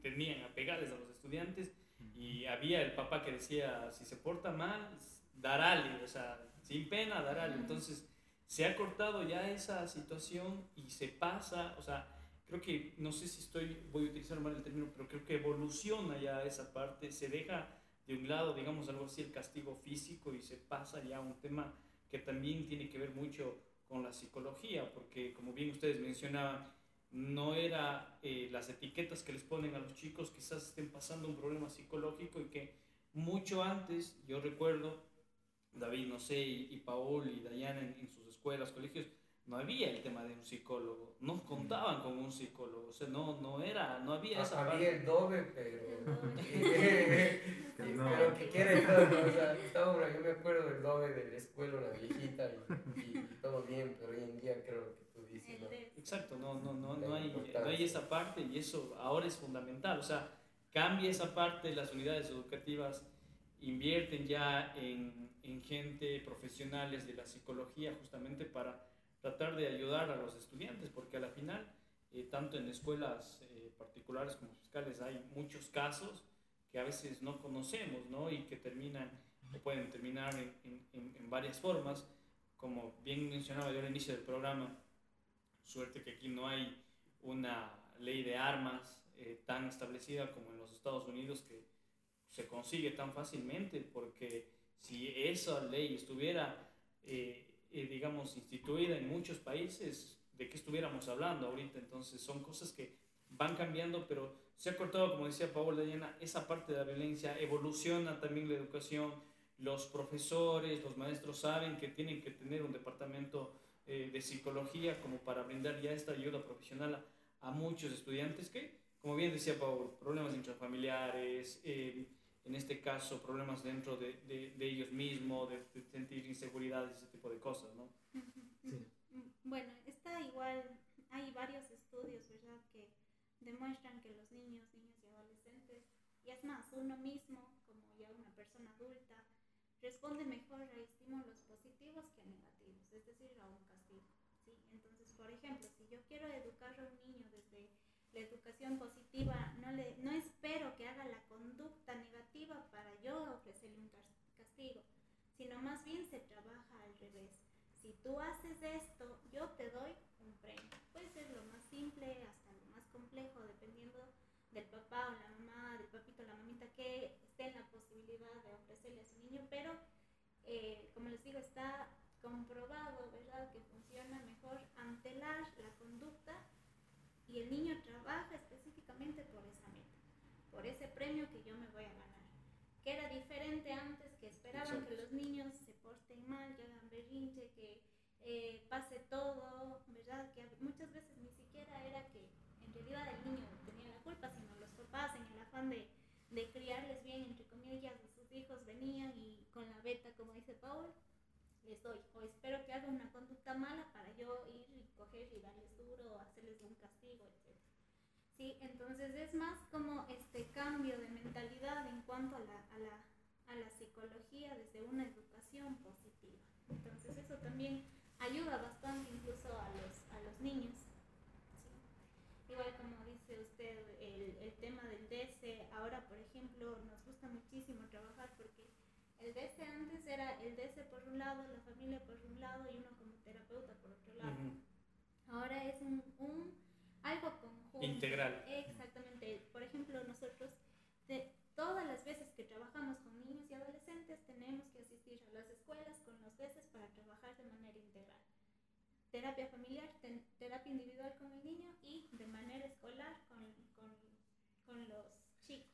tenían a pegarles a los estudiantes y había el papá que decía, si se porta mal, darale, o sea, sin pena, darale. Entonces, se ha cortado ya esa situación y se pasa, o sea, creo que, no sé si estoy, voy a utilizar mal el término, pero creo que evoluciona ya esa parte, se deja de un lado, digamos, algo así, el castigo físico y se pasa ya a un tema que también tiene que ver mucho con la psicología, porque como bien ustedes mencionaban, no era eh, las etiquetas que les ponen a los chicos, quizás estén pasando un problema psicológico y que mucho antes, yo recuerdo, David, no sé, y, Paul y Dayana en, sus escuelas, colegios, no había el tema de un psicólogo, no contaban con un psicólogo, o sea, no, no era, no había ah, esa Había el doble, pero... pero que quiere todo, o sea, estaba, yo me acuerdo del doble de la escuela, la viejita, y, todo bien, pero hoy en día creo que tú dices, ¿no? Exacto, no, no, no, no, hay, no hay esa parte y eso ahora es fundamental, o sea, cambia esa parte, las unidades educativas invierten ya en, en gente profesionales de la psicología justamente para tratar de ayudar a los estudiantes, porque a la final, eh, tanto en escuelas eh, particulares como fiscales, hay muchos casos que a veces no conocemos, ¿no? Y que terminan, o pueden terminar en, en, en, varias formas, como bien mencionaba yo al inicio del programa, suerte que aquí no hay una ley de armas eh, tan establecida como en los Estados Unidos que se consigue tan fácilmente, porque si esa ley estuviera eh, digamos, instituida en muchos países, ¿de qué estuviéramos hablando ahorita? Entonces son cosas que van cambiando, pero se ha cortado, como decía Paola Diana, esa parte de la violencia, evoluciona también la educación, los profesores, los maestros saben que tienen que tener un departamento eh, de psicología como para brindar ya esta ayuda profesional a, a muchos estudiantes que, como bien decía Paul, problemas intrafamiliares, eh, en este caso problemas dentro de, de, de ellos mismos, de, sentir inseguridades, ese tipo de cosas, ¿no? Sí. Bueno, está igual, hay varios estudios, ¿verdad?, que demuestran que los niños, niñas y adolescentes, y es más, uno mismo, como ya una persona adulta, responde mejor a estímulos positivos que a negativos, es decir, a un castigo. ¿sí? Entonces, por ejemplo, si yo quiero educar a un niño desde la educación positiva, no, le, no espero que haga la conducta negativa para yo ofrecerle un castigo, sino más bien se trabaja al revés. Si tú haces esto, yo te doy un premio. Puede ser lo más simple hasta lo más complejo, dependiendo del papá o la mamá, del papito o la mamita que esté en la posibilidad de ofrecerle a su niño, pero eh, como les digo, está comprobado, ¿verdad?, que funciona mejor antelar la conducta y el niño trabaja específicamente por esa meta, por ese premio que yo me voy a ganar. Que era diferente antes, esperaban que los niños se porten mal, que hagan berrinche, que eh, pase todo, ¿verdad? Que muchas veces ni siquiera era que en realidad el niño tenía la culpa, sino los papás en el afán de, de criarles bien, entre comillas, sus hijos venían y con la beta, como dice Paul, les doy. O espero que haga una conducta mala para yo ir y coger y darles duro, hacerles un castigo, etc. ¿Sí? Entonces es más como este cambio de mentalidad en cuanto a la, a la psicología desde una educación positiva. Entonces eso también ayuda bastante incluso a los, a los niños. ¿sí? Igual como dice usted, el, el tema del DS, ahora por ejemplo nos gusta muchísimo trabajar porque el DC antes era el DC por un lado, la familia por un lado y uno como terapeuta por otro lado. Ahora es un, un, algo conjunto. Integral. Exactamente. Por ejemplo, nosotros de, todas las veces que trabajamos con adolescentes tenemos que asistir a las escuelas con los veces para trabajar de manera integral. Terapia familiar, terapia individual con el niño y de manera escolar con, con, con los chicos.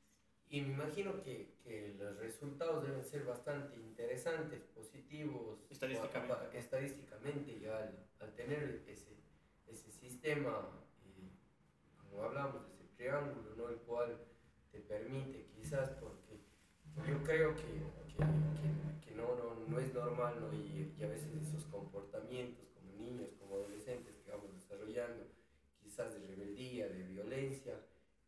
Y me imagino que, que, los resultados deben ser bastante interesantes, positivos, estadísticamente, estadísticamente ya al, al, tener ese, ese sistema, eh, como hablamos, de ese triángulo, ¿no? el cual te permite quizás, porque yo creo que, que, que no, no, no, es normal ¿no? Y, y, a veces esos comportamientos como niños, como adolescentes que vamos desarrollando, quizás de rebeldía, de violencia,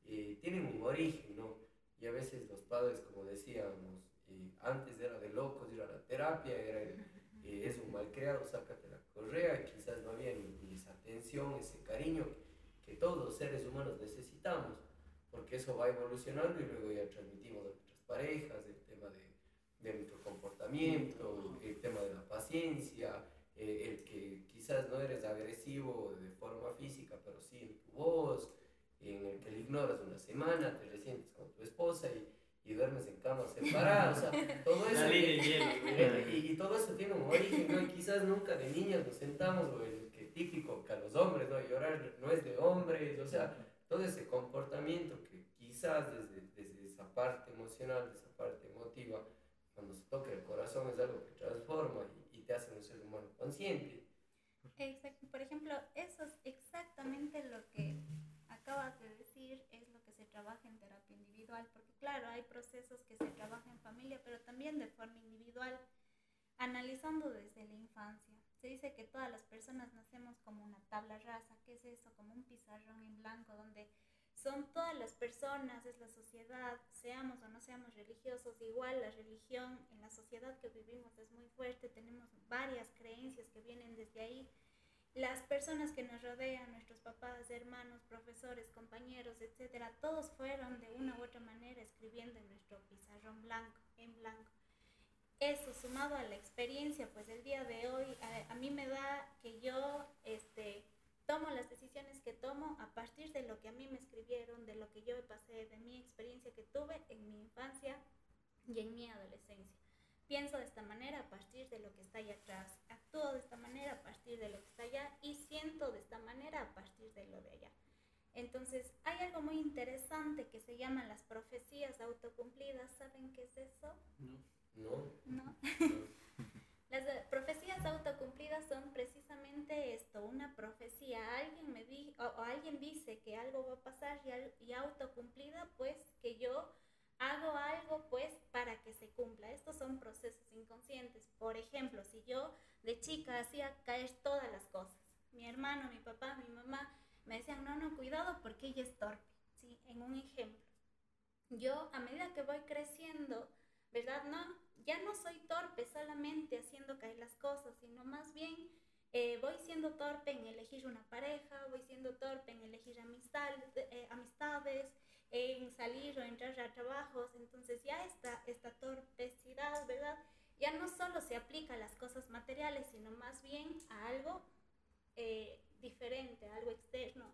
eh, tienen un origen, ¿no? y a veces los padres, como decíamos, eh, antes era de locos ir a la terapia, era eh, es un malcriado, sácate la correa, quizás no había ni, esa atención, ese cariño que, todos los seres humanos necesitamos, porque eso va evolucionando y luego ya transmitimos a nuestras parejas el tema de, de nuestro comportamiento, el tema de la paciencia, eh, el que quizás no eres agresivo de forma física, pero sí en tu voz, en el que le ignoras una semana, te resientes con tu esposa y, y duermes en camas separadas, o sea, todo eso... y, y, todo eso tiene un origen, ¿no? Y quizás nunca de niñas nos sentamos, o el que típico que a los hombres, ¿no? Llorar no es de hombres, o sea, todo ese comportamiento que quizás desde, desde esa parte emocional, de esa parte emotiva, cuando se toca el corazón es algo que transforma y, y te hace un ser humano consciente. Exacto. Por ejemplo, eso es exactamente lo que acabas de decir, es lo que se trabaja en terapia individual, porque claro, hay procesos que se trabajan en familia, pero también de forma individual, analizando desde la infancia. Se dice que todas las personas nacemos como una tabla rasa, ¿qué es eso? Como un pizarrón en blanco donde son todas las personas, es la sociedad, seamos o no seamos religiosos, igual la religión en la sociedad que vivimos es muy fuerte, tenemos varias creencias que vienen desde ahí. Las personas que nos rodean, nuestros papás, hermanos, profesores, compañeros, etcétera, todos fueron de una u otra manera escribiendo en nuestro pizarrón blanco, en blanco. Eso sumado a la experiencia, pues el día de hoy a, a mí me da que yo, este, tomo las decisiones que tomo a partir de lo que a mí me escribieron, de lo que yo pasé, de mi experiencia que tuve en mi infancia y en mi adolescencia. Pienso de esta manera a partir de lo que está allá atrás, actúo de esta manera a partir de lo que está allá y siento de esta manera a partir de lo de allá. Entonces, hay algo muy interesante que se llaman las profecías autocumplidas. ¿Saben qué es eso? No. No. No. Las profecías autocumplidas son precisamente esto, una profecía. O, alguien dice que algo va a pasar y, y autocumplida, pues que yo hago algo pues para que se cumpla. Estos son procesos inconscientes. Por ejemplo, si yo de chica hacía caer todas las cosas, mi hermano, mi papá, mi mamá me decían, no, no, cuidado porque ella es torpe, ¿sí? En un ejemplo. Yo a medida que voy creciendo, ¿verdad? No, ya no soy torpe solamente haciendo caer las cosas, sino más bien eh, voy siendo torpe en elegir una pareja, voy siendo torpe en elegir amistad, eh, amistades, en salir o entrar a trabajos. Entonces ya esta, esta torpecidad, ¿verdad? Ya no solo se aplica a las cosas materiales, sino más bien a algo eh, diferente, a algo externo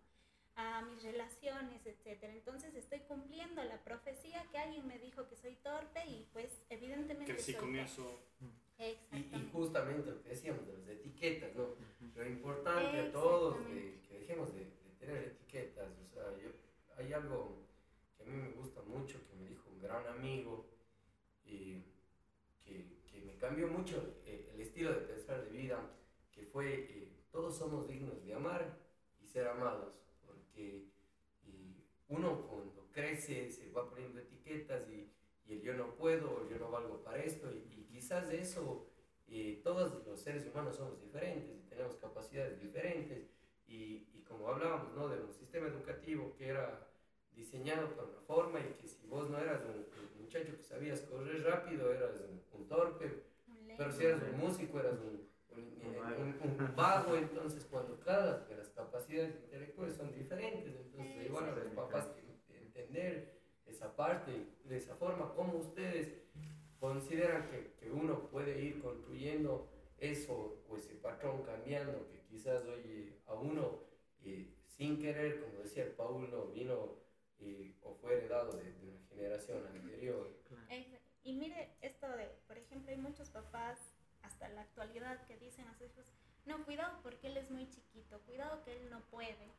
a mis relaciones, etcétera. Entonces estoy cumpliendo la profecía que alguien me dijo que soy torpe y pues evidentemente sí soy comienzo y, y, justamente lo que decíamos de las etiquetas, ¿no? Lo importante a todos de, que dejemos de, de, tener etiquetas, o sea, yo, hay algo que a mí me gusta mucho que me dijo un gran amigo y que, que me cambió mucho eh, el estilo de pensar de vida, que fue eh, todos somos dignos de amar y ser amados que uno cuando crece se va poniendo etiquetas y, y, el yo no puedo, o yo no valgo para esto, y, y quizás de eso eh, todos los seres humanos somos diferentes y tenemos capacidades diferentes, y, y, como hablábamos ¿no? de un sistema educativo que era diseñado para una forma y que si vos no eras un, un muchacho que sabías correr rápido, eras un, un torpe, pero si eras un músico, eras un un, un, vago, entonces cuando cada de las capacidades intelectuales son diferentes, entonces igual a los papás entender esa parte, de esa forma, cómo ustedes consideran que, que uno puede ir construyendo eso o ese patrón cambiando, que quizás hoy a uno eh, sin querer, como decía el Paulo, vino eh, o fue heredado de, de, una generación anterior. Y mire esto de, por ejemplo, hay muchos papás hasta la actualidad que dicen a sus hijos, no, cuidado porque él es muy chiquito, cuidado que él no puede.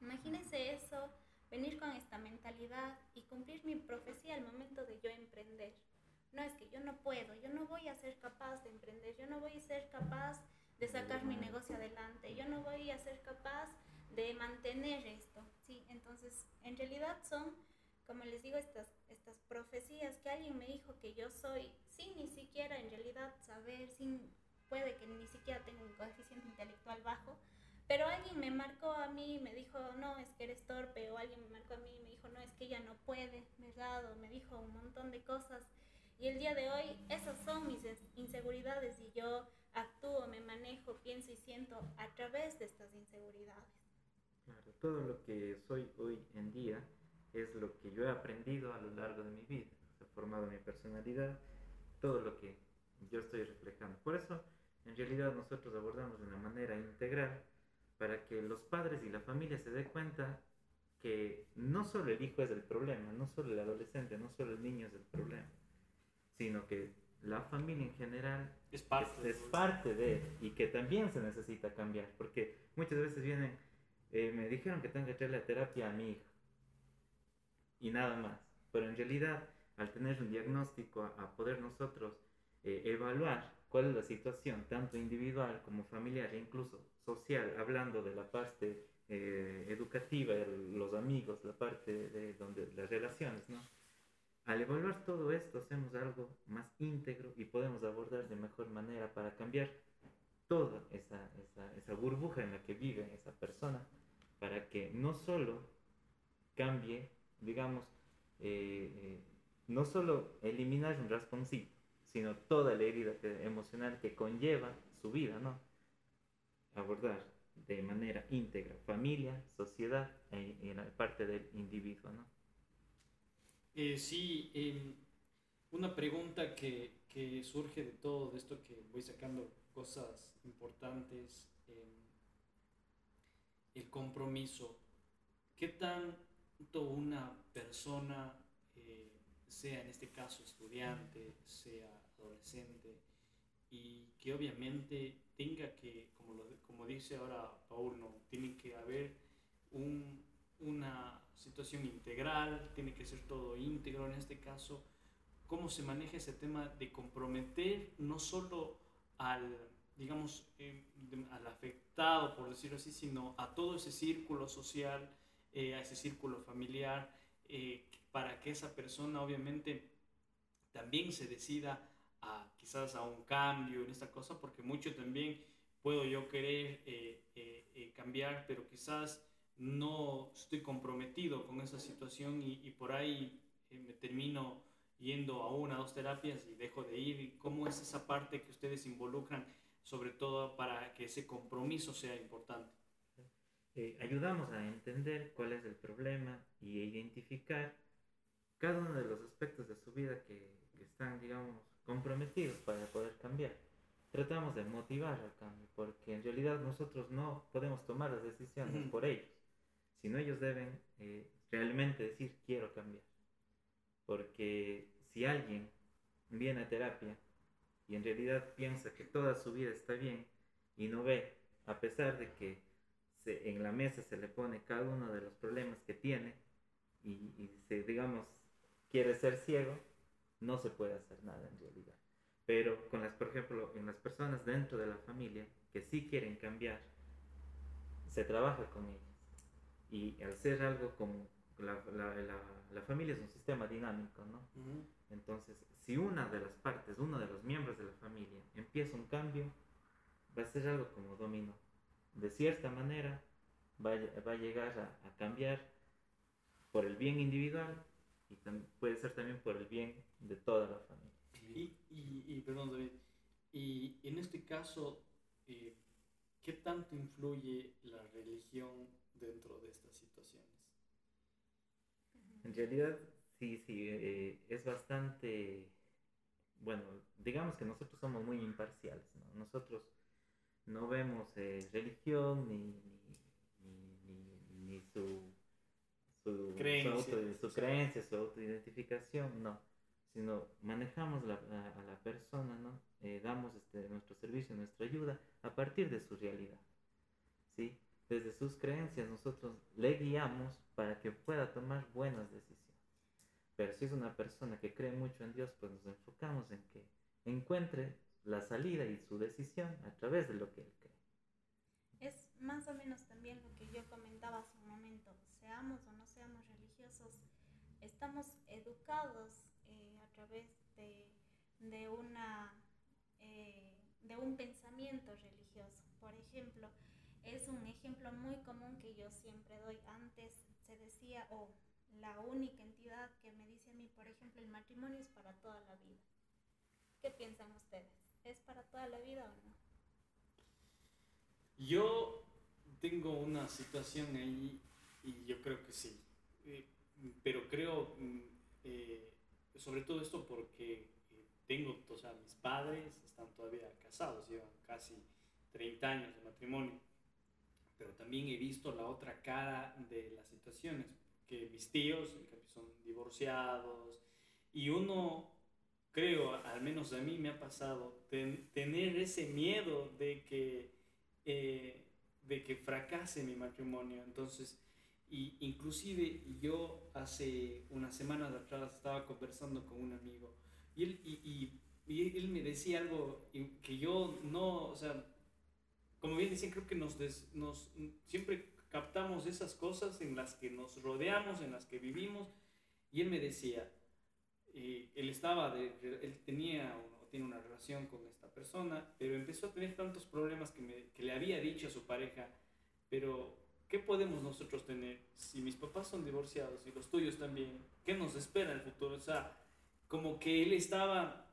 Imagínense eso, venir con esta mentalidad y cumplir mi profecía al momento de yo emprender. No es que yo no puedo, yo no voy a ser capaz de emprender, yo no voy a ser capaz de sacar mi negocio adelante, yo no voy a ser capaz de mantener esto. ¿sí? Entonces, en realidad son como les digo, estas, estas profecías que alguien me dijo que yo soy, sin ni siquiera en realidad saber, sin, puede que ni siquiera tenga un coeficiente intelectual bajo, pero alguien me marcó a mí y me dijo, no, es que eres torpe, o alguien me marcó a mí y me dijo, no, es que ella no puede, ¿verdad? O me dijo un montón de cosas. Y el día de hoy, esas son mis inseguridades y yo actúo, me manejo, pienso y siento a través de estas inseguridades. Claro, todo lo que soy hoy en día es lo que yo he aprendido a lo largo de mi vida, ha formado mi personalidad, todo lo que yo estoy reflejando. Por eso, en realidad, nosotros abordamos de una manera integral para que los padres y la familia se den cuenta que no solo el hijo es el problema, no solo el adolescente, no solo el niño es el problema, sino que la familia en general es parte, es, es parte de y que también se necesita cambiar, porque muchas veces vienen, eh, me dijeron que tengo que la terapia a mi hijo y nada más. Pero en realidad, al tener un diagnóstico, a, poder nosotros eh, evaluar cuál es la situación, tanto individual como familiar e incluso social, hablando de la parte eh, educativa, los amigos, la parte de donde las relaciones, ¿no? Al evaluar todo esto, hacemos algo más íntegro y podemos abordar de mejor manera para cambiar toda esa, esa, burbuja en la que vive esa persona, para que no solo cambie, digamos, eh, eh, no solo eliminar un rasponcito, sino toda la herida emocional que conlleva su vida, ¿no? Abordar de manera íntegra familia, sociedad e, y la parte del individuo, ¿no? Eh, sí, em, una pregunta que, que, surge de todo esto que voy sacando cosas importantes, em, el compromiso. ¿Qué tanto una persona, eh, sea en este caso estudiante, sea adolescente, y que obviamente tenga que, como, lo, como dice ahora Paul, no, tiene que haber un, una situación integral, tiene que ser todo íntegro en este caso. ¿Cómo se maneja ese tema de comprometer no solo al, digamos, eh, al afectado, por decirlo así, sino a todo ese círculo social, eh, a ese círculo familiar, eh, para que esa persona obviamente también se decida a quizás a un cambio en esta cosa, porque mucho también puedo yo querer cambiar, pero quizás no estoy comprometido con esa situación y, por ahí eh, me termino yendo a una dos terapias y dejo de ir. ¿Cómo es esa parte que ustedes involucran, sobre todo para que ese compromiso sea importante? Eh, ayudamos a entender cuál es el problema y identificar cada uno de los aspectos de su vida que, que están, digamos, comprometidos para poder cambiar. Tratamos de motivar al cambio, porque en realidad nosotros no podemos tomar las decisiones por ellos sino ellos deben eh, realmente decir quiero cambiar. Porque si alguien viene a terapia y en realidad piensa que toda su vida está bien y no ve, a pesar de que en la mesa se le pone cada uno de los problemas que tiene y, se, digamos, quiere ser ciego, no se puede hacer nada en realidad. Pero con las, por ejemplo, en las personas dentro de la familia que sí quieren cambiar, se trabaja con ellos y al ser algo como la, la, la, familia es un sistema dinámico, ¿no? Entonces, si una de las partes, uno de los miembros de la familia empieza un cambio, va a ser algo como dominó. De cierta manera, va, va a llegar a, a, cambiar por el bien individual y puede ser también por el bien de toda la familia. Y, y, y perdón, David, y en este caso, eh, ¿qué tanto influye la religión dentro de estas situaciones. En realidad, sí, sí, eh, es bastante, bueno, digamos que nosotros somos muy imparciales, ¿no? Nosotros no vemos eh, religión ni, ni, ni, su, su, creencia, su, creencia, su autoidentificación, no, sino manejamos la, a, la persona, ¿no? Eh, damos este, nuestro servicio, nuestra ayuda a partir de su realidad, ¿sí? Desde sus creencias nosotros le guiamos para que pueda tomar buenas decisiones. Pero si es una persona que cree mucho en Dios, pues nos enfocamos en que encuentre la salida y su decisión a través de lo que él cree. Es más o menos también lo que yo comentaba hace un momento, seamos o no seamos religiosos, estamos educados eh, a través de, de una, eh, de un pensamiento religioso. Por ejemplo, es un ejemplo muy común que yo siempre doy. Antes se decía, o la única entidad que me dice a mí, por ejemplo, el matrimonio es para toda la vida. ¿Qué piensan ustedes? ¿Es para toda la vida o no? Yo tengo una situación ahí y yo creo que sí. Eh, pero creo, mm, eh, sobre todo esto porque eh, tengo, o sea, mis padres están todavía casados, llevan casi 30 años de matrimonio pero también he visto la otra cara de las situaciones, que mis tíos son divorciados y uno, creo, al menos a mí me ha pasado, tener ese miedo de que, eh, de que fracase mi matrimonio. Entonces, Y inclusive yo hace unas semanas atrás estaba conversando con un amigo y él, y, y, él me decía algo que yo no, o sea, como bien decía, creo que nos, nos siempre captamos esas cosas en las que nos rodeamos, en las que vivimos. Y él me decía, eh, él estaba, de, él tenía o tiene una relación con esta persona, pero empezó a tener tantos problemas que, me, que le había dicho a su pareja, pero ¿qué podemos nosotros tener si mis papás son divorciados y los tuyos también? ¿Qué nos espera el futuro? O sea, como que él estaba,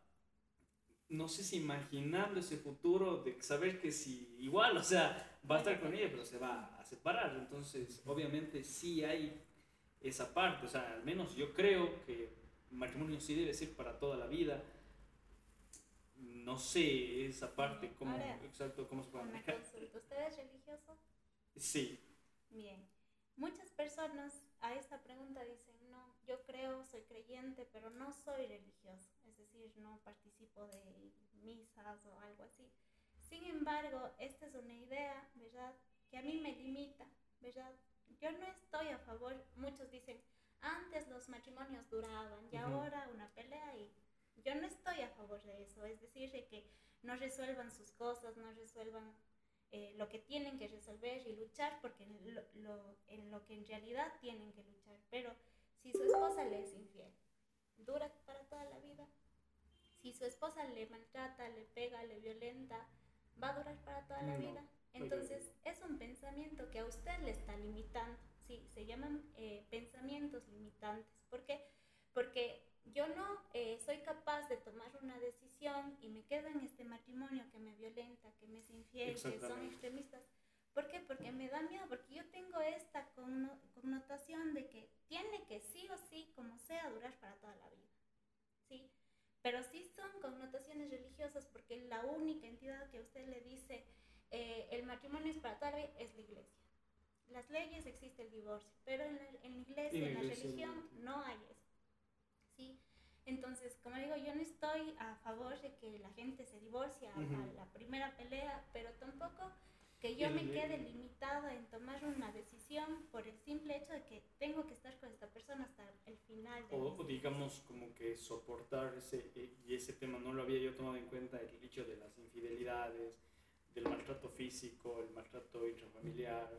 no sé si imaginando ese futuro de saber que si igual, o sea, va a estar con ella, pero se va a separar. Entonces, obviamente sí hay esa parte, o sea, al menos yo creo que el matrimonio sí debe ser para toda la vida. No sé esa parte, cómo, exacto, cómo se puede manejar. ¿Usted es religioso? Sí. Bien. Muchas personas a esta pregunta dicen, no, yo creo, soy creyente, pero no soy religioso, decir, no participo de misas o algo así. Sin embargo, esta es una idea, ¿verdad?, que a mí me limita, ¿verdad? Yo no estoy a favor, muchos dicen, antes los matrimonios duraban y ahora una pelea y yo no estoy a favor de eso, es decir, de que no resuelvan sus cosas, no resuelvan eh, lo que tienen que resolver y luchar porque lo, lo, en lo que en realidad tienen que luchar. Pero si su esposa le es infiel, dura para toda la vida. Si su esposa le maltrata, le pega, le violenta, va a durar para toda la vida. Entonces es un pensamiento que a usted le está limitando. Sí, se llaman eh, pensamientos limitantes. ¿Por qué? Porque yo no eh, soy capaz de tomar una decisión y me quedo en este matrimonio que me violenta, que me es infiel, que son extremistas. ¿Por qué? Porque me da miedo, porque yo tengo esta connotación de que tiene que sí o sí, como sea, durar para toda la vida. ¿Sí? Pero sí son connotaciones religiosas porque la única entidad que usted le dice eh, el matrimonio es para toda la vida es la iglesia. Las leyes existe el divorcio, pero en la, en la iglesia, en la religión, no hay eso. ¿sí? Entonces, como digo, yo no estoy a favor de que la gente se divorcie a, la primera pelea, pero tampoco que yo me quede limitada en tomar una decisión por el simple hecho de que tengo que estar con esta persona hasta el final. o, digamos como que soportar ese, eh, y ese tema no lo había yo tomado en cuenta, el hecho de las infidelidades, del maltrato físico, el maltrato intrafamiliar,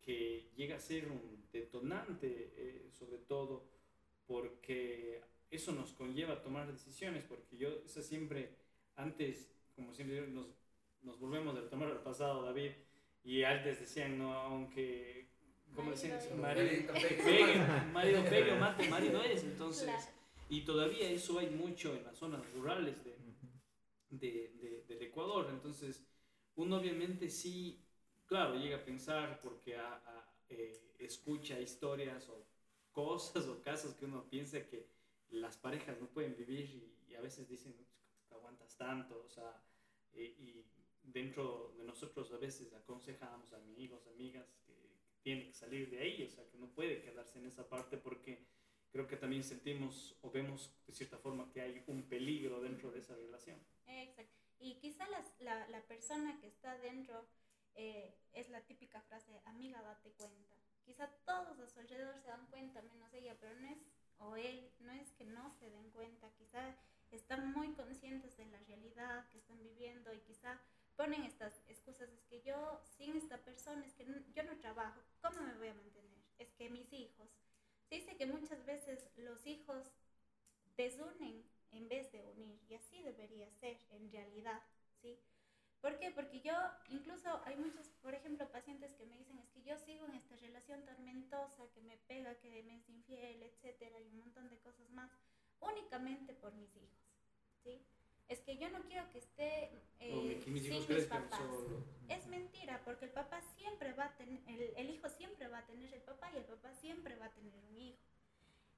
que llega a ser un detonante eh, sobre todo porque eso nos conlleva a tomar decisiones, porque yo, eso siempre, antes, como siempre nos, nos volvemos a tomar el pasado, David, y antes decían, no, aunque, como decían, marido, pegue, marido pegue o mate, marido es, entonces, y todavía eso hay mucho en las zonas rurales de, de, del Ecuador, entonces, uno obviamente sí, claro, llega a pensar porque eh, escucha historias o cosas o casos que uno piensa que las parejas no pueden vivir y, a veces dicen, aguantas tanto? O sea, y dentro de nosotros a veces aconsejamos a amigos, amigas que, tiene que salir de ahí, o sea, que no puede quedarse en esa parte porque creo que también sentimos o vemos de cierta forma que hay un peligro dentro de esa relación. Exacto. Y quizá la, la persona que está dentro eh, es la típica frase, amiga, date cuenta quizá todos a su alrededor se dan cuenta, menos ella, pero no es, o él, no es que no se den cuenta, quizá están muy conscientes de la realidad que están viviendo y quizá ponen estas excusas, es que yo sin esta persona, es que yo no trabajo, ¿cómo me voy a mantener? Es que mis hijos, se dice que muchas veces los hijos desunen en vez de unir y así debería ser en realidad, ¿sí? ¿Por qué? Porque yo, incluso hay muchos, por ejemplo, pacientes que me dicen, es que yo sigo en esta relación tormentosa, que me pega, que me es infiel, etcétera, y un montón de cosas más, únicamente por mis hijos, ¿sí? Es que yo no quiero que esté eh, sin mis papás. Es mentira, porque el papá siempre va a tener, el, el hijo siempre va a tener el papá y el papá siempre va a tener un hijo.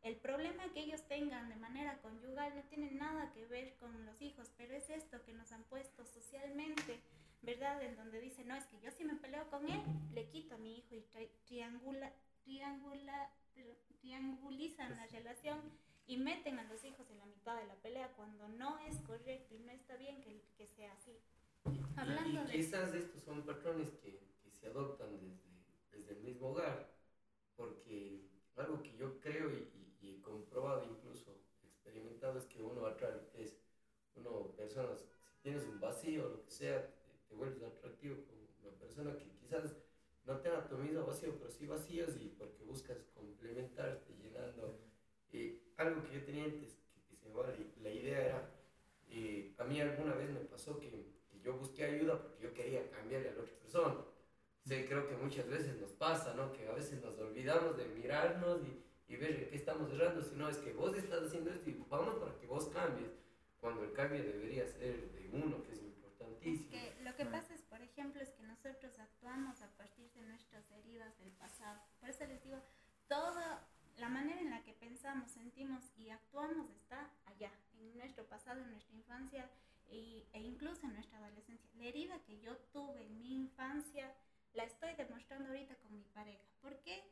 El problema que ellos tengan de manera conyugal no tiene nada que ver con los hijos, pero es esto que nos han puesto socialmente, ¿verdad? En donde dicen, no, es que yo si me peleo con él, le quito a mi hijo y triangula, triangula, triangulizan la relación y meten a los hijos en la mitad de la pelea cuando no es correcto y no está bien que, que sea así. Hablando y, quizás estos son patrones que, que se adoptan desde, desde el mismo hogar porque algo que yo creo y, y, he comprobado, incluso experimentado, es que uno atrae, es uno, personas, si tienes un vacío o lo que sea, te, vuelves atractivo con una persona que quizás no tenga tu mismo vacío, pero sí vacíos y porque buscas complementarte, llenando. Eh, algo que yo tenía antes, que, se me va, la idea era, eh, a mí alguna vez me pasó que, que yo busqué ayuda porque yo quería cambiarle a la otra persona sí, creo que muchas veces nos pasa, ¿no? Que a veces nos olvidamos de mirarnos y, y ver en qué estamos errando, sino es que vos estás haciendo esto y vamos para que vos cambies, cuando el cambio debería ser de uno, que es importantísimo. Es que lo que pasa es, por ejemplo, es que nosotros actuamos a partir de nuestras heridas del pasado. Por eso les digo, toda la manera en la que pensamos, sentimos y actuamos está allá, en nuestro pasado, en nuestra infancia e incluso en nuestra adolescencia. La herida que yo tuve en mi infancia la estoy demostrando ahorita con mi pareja. ¿Por qué?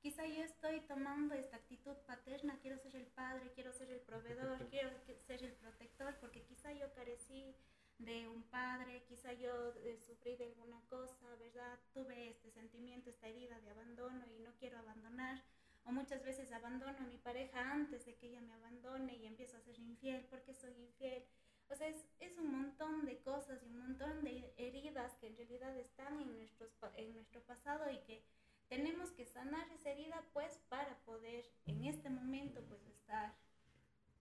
Quizá yo estoy tomando esta actitud paterna, quiero ser el padre, quiero ser el proveedor, quiero ser el protector, porque quizá yo carecí de un padre, quizá yo eh, sufrí de alguna cosa, ¿verdad? Tuve este sentimiento, esta herida de abandono y no quiero abandonar. O muchas veces abandono a mi pareja antes de que ella me abandone y empiezo a ser infiel porque soy infiel. O sea, es, es, un montón de cosas y un montón de heridas que en realidad están en, nuestros, en nuestro pasado y que tenemos que sanar esa herida pues para poder en este momento pues estar,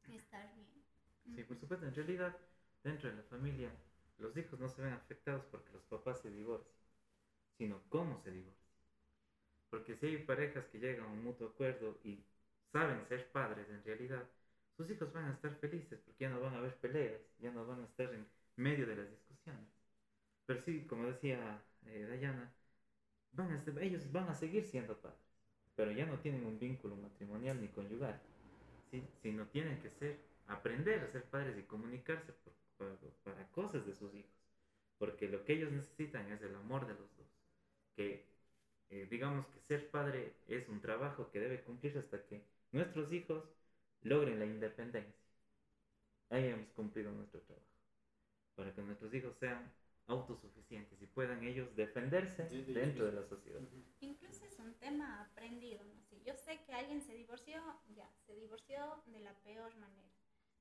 estar bien. Sí, por supuesto, en realidad dentro de la familia los hijos no se ven afectados porque los papás se divorcian, sino cómo se divorcian. Porque si hay parejas que llegan a un mutuo acuerdo y saben ser padres en realidad, sus hijos van a estar felices porque ya no van a haber peleas, ya no van a estar en medio de las discusiones. Pero sí, como decía eh, Dayana, van a ellos van a seguir siendo padres, pero ya no tienen un vínculo matrimonial ni conyugal, ¿sí? sino tienen que ser, aprender a ser padres y comunicarse para cosas de sus hijos, porque lo que ellos necesitan es el amor de los dos, que eh, digamos que ser padre es un trabajo que debe cumplirse hasta que nuestros hijos logren la independencia. Ahí hemos cumplido nuestro trabajo. Para que nuestros hijos sean autosuficientes y puedan ellos defenderse dentro de la sociedad. Incluso es un tema aprendido, ¿no? Si yo sé que alguien se divorció, ya, se divorció de la peor manera.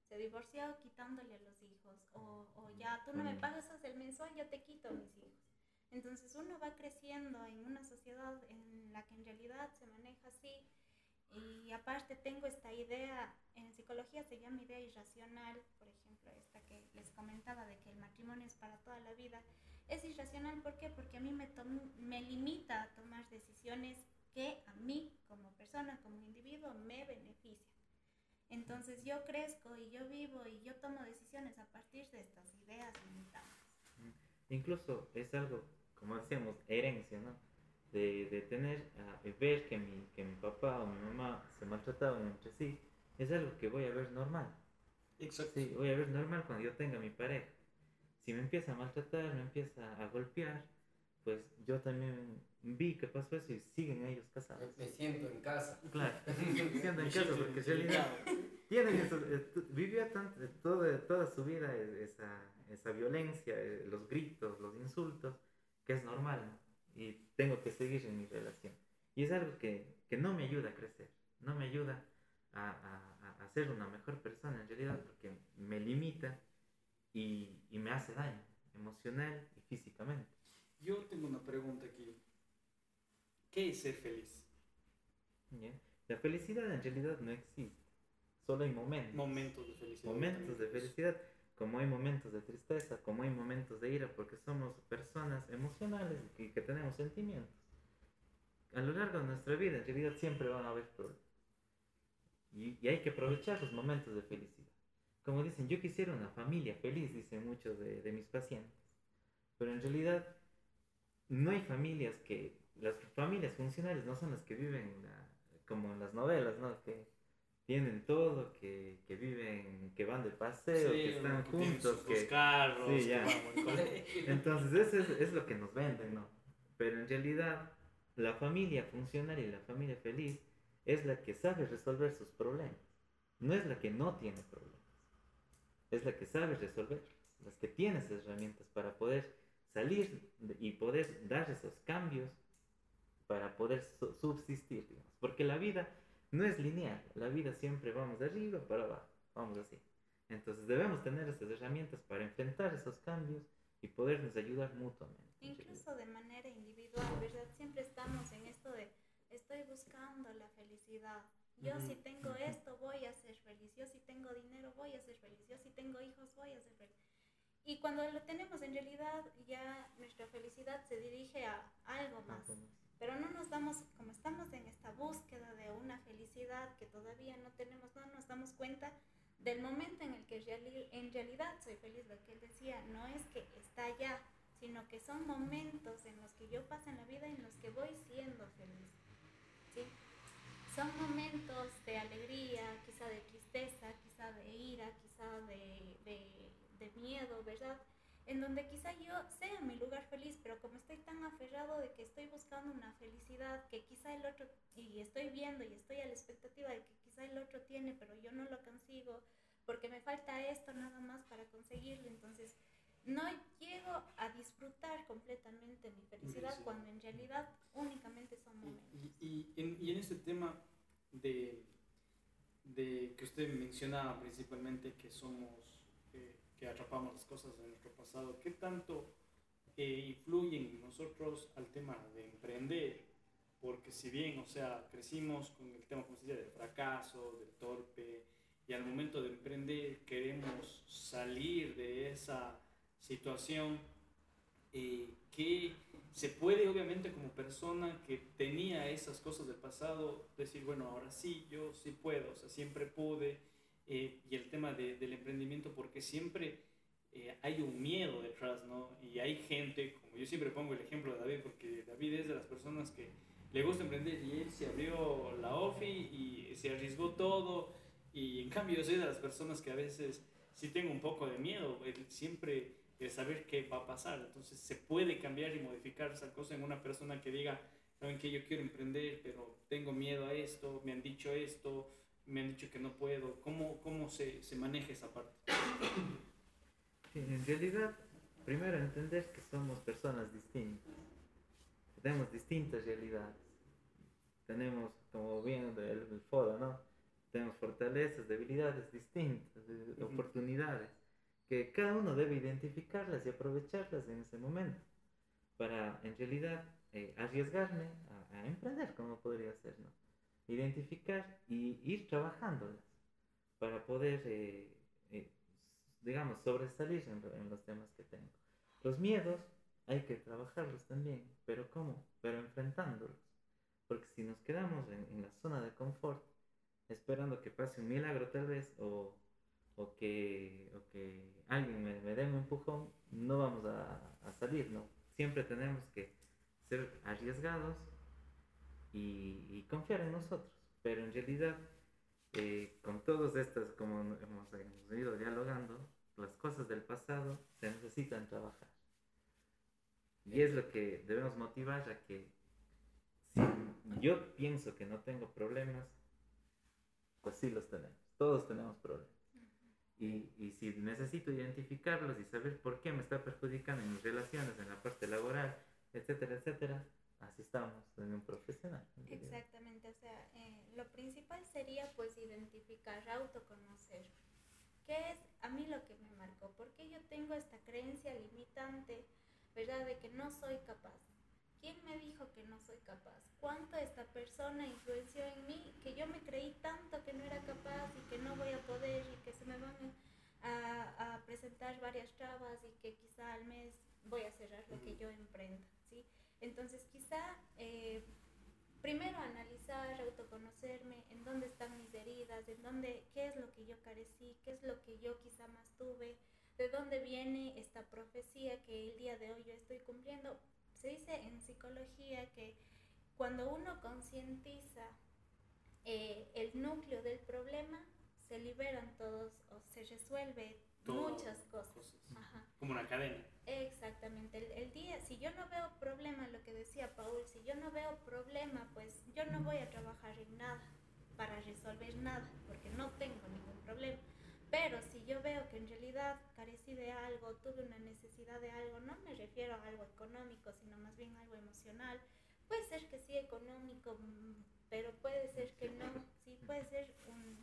Se divorció quitándole a los hijos. O, o ya, tú no me pagas el mensual, yo te quito a mis hijos. Entonces uno va creciendo en una sociedad en la que en realidad se maneja así y aparte tengo esta idea, en psicología se llama idea irracional, por ejemplo, esta que les comentaba de que el matrimonio es para toda la vida. Es irracional, ¿por qué? Porque a mí me, me limita a tomar decisiones que a mí como persona, como individuo, me benefician. Entonces yo crezco y yo vivo y yo tomo decisiones a partir de estas ideas limitadas. Incluso es algo, como decíamos, herencia, ¿no? de, de tener, de ver que mi, que mi papá o mi mamá se maltrataban entre sí, es algo que voy a ver normal. Exacto. Sí, voy a ver normal cuando yo tenga mi pareja. Si me empieza a maltratar, me empieza a golpear, pues yo también vi que pasó eso y siguen ellos casados. Me siento en casa. Claro, me siento en casa porque en realidad tienen eso, vivía tanto, toda, toda su vida esa, esa violencia, eh, los gritos, los insultos, que es normal. ¿no? y tengo que seguir en mi relación. Y es algo que, que no me ayuda a crecer, no me ayuda a, a, a, ser una mejor persona en realidad porque me limita y, y me hace daño emocional y físicamente. Yo tengo una pregunta aquí. ¿Qué es ser feliz? La felicidad en realidad no existe. Solo hay momentos. Momentos de felicidad. Momentos de felicidad como hay momentos de tristeza, como hay momentos de ira, porque somos personas emocionales y que, tenemos sentimientos. A lo largo de nuestra vida, en realidad siempre van a haber problemas. Y, hay que aprovechar los momentos de felicidad. Como dicen, yo quisiera una familia feliz, dicen muchos de, de mis pacientes. Pero en realidad no hay familias que, las familias funcionales no son las que viven como en las novelas, ¿no? Que tienen todo, que, que viven, que van de paseo, que están juntos, que carros, sí, ya. Entonces eso es, es, lo que nos venden, ¿no? Pero en realidad la familia funcional y la familia feliz es la que sabe resolver sus problemas, no es la que no tiene problemas, es la que sabe resolver, las que tiene esas herramientas para poder salir y poder dar esos cambios para poder subsistir, digamos. Porque la vida no es lineal, la vida siempre vamos de arriba para abajo, vamos así. Entonces debemos tener esas herramientas para enfrentar esos cambios y podernos ayudar mutuamente. Incluso de manera individual, ¿verdad? Siempre estamos en esto de estoy buscando la felicidad. Yo si tengo esto voy a ser feliz. Yo si tengo dinero voy a ser feliz. Yo si tengo hijos voy a ser feliz. Y cuando lo tenemos en realidad ya nuestra felicidad se dirige a algo más. Pero no nos damos, como estamos en esta búsqueda de una felicidad que todavía no tenemos, no nos damos cuenta del momento en el que en realidad soy feliz. Lo que él decía, no es que está allá, sino que son momentos en los que yo paso en la vida en los que voy siendo feliz. ¿sí? Son momentos de alegría, quizá de tristeza, quizá de ira, quizá de, de, miedo, ¿verdad? En donde quizá yo sea mi lugar feliz, pero como estoy tan aferrado de que estoy buscando una felicidad que quizá el otro, y estoy viendo y estoy a la expectativa de que quizá el otro tiene, pero yo no lo consigo, porque me falta esto nada más para conseguirlo, entonces no llego a disfrutar completamente mi felicidad cuando en realidad únicamente son momentos. Y, en, y en este tema de, de, que usted mencionaba principalmente que somos, eh, que atrapamos las cosas de nuestro pasado, ¿qué tanto influyen en nosotros al tema de emprender? Porque si bien, o sea, crecimos con el tema, como se dice, del fracaso, del torpe, y al momento de emprender queremos salir de esa situación eh, que se puede obviamente como persona que tenía esas cosas del pasado decir, bueno, ahora sí, yo sí puedo, o sea, siempre pude, eh, y el tema del emprendimiento, porque siempre eh, hay un miedo detrás, ¿no? Y hay gente, como yo siempre pongo el ejemplo de David, porque David es de las personas que le gusta emprender y él se abrió la OFI y se arriesgó todo, y en cambio yo soy de las personas que a veces sí tengo un poco de miedo, siempre saber qué va a pasar. Entonces se puede cambiar y modificar esa cosa en una persona que diga, saben que yo quiero emprender, pero tengo miedo a esto, me han dicho esto, me han dicho que no puedo. ¿Cómo, cómo se, se maneja esa parte? En realidad, primero entender que somos personas distintas. Tenemos distintas realidades. Tenemos, como bien el, el foro, ¿no? Tenemos fortalezas, debilidades distintas, oportunidades que cada uno debe identificarlas y aprovecharlas en ese momento para en realidad eh, arriesgarme a, emprender, como podría ser, ¿no? Identificar y ir trabajándolas para poder, eh, digamos, sobresalir en, los temas que tengo. Los miedos hay que trabajarlos también, pero ¿cómo? Pero enfrentándolos. Porque si nos quedamos en, en la zona de confort, esperando que pase un milagro tal vez, o o que, o que alguien me, me dé un empujón, no vamos a, a, salir, ¿no? Siempre tenemos que ser arriesgados y, y confiar en nosotros. Pero en realidad, eh, con todas estas, como hemos, hemos, ido dialogando, las cosas del pasado se necesitan trabajar. Y es lo que debemos motivar a que si yo pienso que no tengo problemas, pues sí los tenemos. Todos tenemos problemas. Y, y, si necesito identificarlos y saber por qué me está perjudicando en mis relaciones, en la parte laboral, etcétera, etcétera, así estamos en un profesional. Exactamente, o sea, eh, lo principal sería pues identificar, autoconocer. ¿Qué es a mí lo que me marcó? ¿Por qué yo tengo esta creencia limitante, verdad, de que no soy capaz? ¿Quién me dijo que no soy capaz? ¿Cuánto esta persona influenció en mí que yo me creí tanto que no era capaz y que no voy a poder y que se me van a, presentar varias trabas y que quizá al mes voy a cerrar lo que yo emprenda? Entonces quizá eh, primero analizar, autoconocerme, en dónde están mis heridas, en dónde, qué es lo que yo carecí, qué es lo que yo quizá más tuve, de dónde viene esta profecía que el día de hoy yo estoy cumpliendo. Se dice en psicología que cuando uno concientiza eh, el núcleo del problema, se liberan todos o se resuelve muchas cosas. Como una cadena. Exactamente. El, día, si yo no veo problema, lo que decía Paul, si yo no veo problema, pues yo no voy a trabajar en nada para resolver nada, porque no tengo ningún problema. Pero si yo veo que en realidad carecí de algo, tuve una necesidad de algo, no me refiero a algo económico, sino más bien algo emocional, se ser que sí económico, mm, pero puede ser que no, sí puede ser un,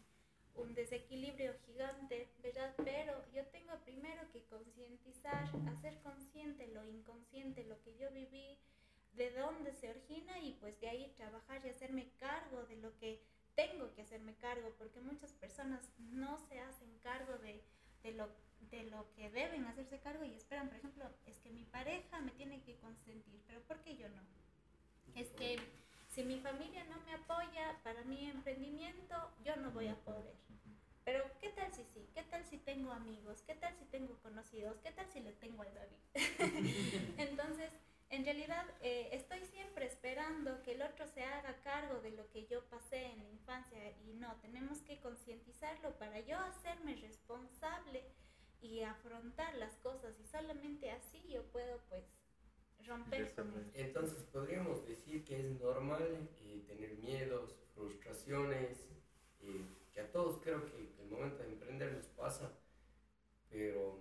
un desequilibrio gigante, ¿verdad? Pero yo tengo primero que concientizar, hacer consciente lo inconsciente, lo que yo viví, de dónde se origina y pues de ahí trabajar y hacerme cargo de lo que tengo que hacerme cargo, porque muchas personas no se hacen cargo de, de lo de lo que deben hacerse cargo y esperan, por ejemplo, es que mi pareja me tiene que consentir, pero ¿por qué yo no? Es que si mi familia no me apoya para mi emprendimiento, yo no voy a poder. Pero ¿qué tal si sí? ¿Qué tal si tengo amigos? ¿Qué tal si tengo conocidos? ¿Qué tal si le tengo a David? Entonces, en realidad eh, estoy siempre esperando que el otro se haga cargo de lo que yo pasé en la infancia y no, tenemos que concientizarlo para yo hacerme responsable y afrontar las cosas y solamente así yo puedo pues romper. Entonces podríamos decir que es normal eh, tener miedos, frustraciones, eh, que a todos creo que el momento de emprender nos pasa, pero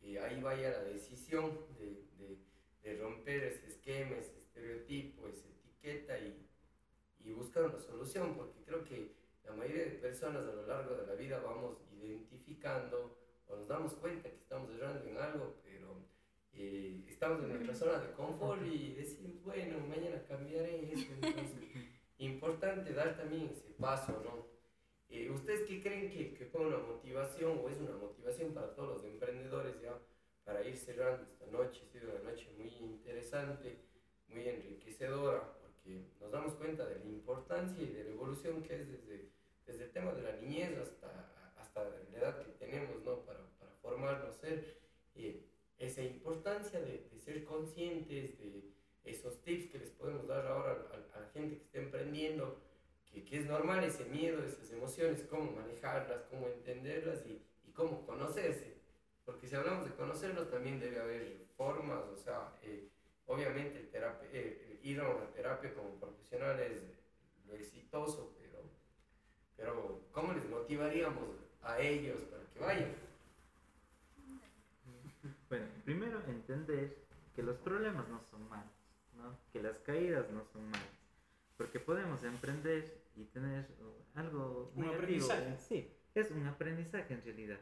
eh, ahí vaya la decisión de, de, de, romper ese esquema, ese estereotipo, esa etiqueta y, y buscar una solución, porque creo que la mayoría de personas a lo largo de la vida vamos identificando nos damos cuenta que estamos errando en algo, pero eh, estamos en nuestra zona de confort y decimos, bueno, mañana cambiaré esto. Entonces, importante dar también ese paso, ¿no? Eh, ¿Ustedes qué creen que, que, fue una motivación o es una motivación para todos los emprendedores ya para ir cerrando esta noche? Ha sido una noche muy interesante, muy enriquecedora, porque nos damos cuenta de la importancia y de la evolución que es desde, desde el tema de la niñez hasta, hasta la edad que tenemos, ¿no? Para formarnos, ser eh, esa importancia de, ser conscientes de esos tips que les podemos dar ahora a, la gente que está emprendiendo, que, que, es normal ese miedo, esas emociones, cómo manejarlas, cómo entenderlas y, cómo conocerse. Porque si hablamos de conocernos también debe haber formas, o sea, eh, obviamente eh, ir a una terapia como profesional es lo exitoso, pero, pero ¿cómo les motivaríamos a ellos para que vayan? Bueno, primero entender que los problemas no son malos, ¿no? que las caídas no son malas, porque podemos emprender y tener algo un aprendizaje. Sí, es un aprendizaje en realidad.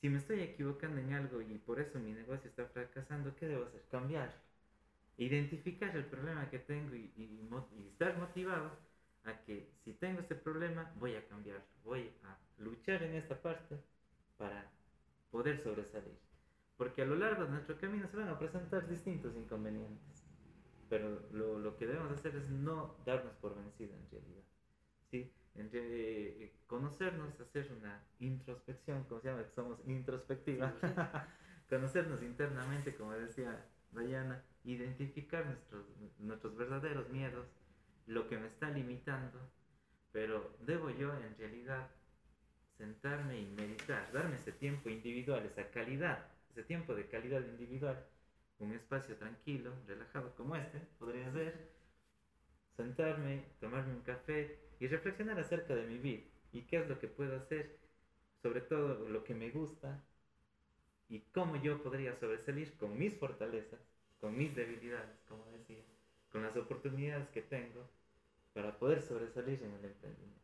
Si me estoy equivocando en algo y por eso mi negocio está fracasando, ¿qué debo hacer? Cambiar. Identificar el problema que tengo y, y, y estar motivado a que si tengo este problema voy a cambiarlo, voy a luchar en esta parte para poder sobresalir. Porque a lo largo de nuestro camino se van a presentar distintos inconvenientes. Pero lo, lo que debemos hacer es no darnos por vencido en realidad. ¿sí? Eh, conocernos, hacer una introspección, como se llama, somos introspectiva. conocernos internamente, como decía Diana, identificar nuestros, nuestros verdaderos miedos, lo que me está limitando, pero debo yo en realidad sentarme y meditar, darme ese tiempo individual, esa calidad ese tiempo de calidad individual, un espacio tranquilo, relajado como este, podría ser, sentarme, tomarme un café y reflexionar acerca de mi vida y qué es lo que puedo hacer, sobre todo lo que me gusta y cómo yo podría sobresalir con mis fortalezas, con mis debilidades, como decía, con las oportunidades que tengo para poder sobresalir en el emprendimiento.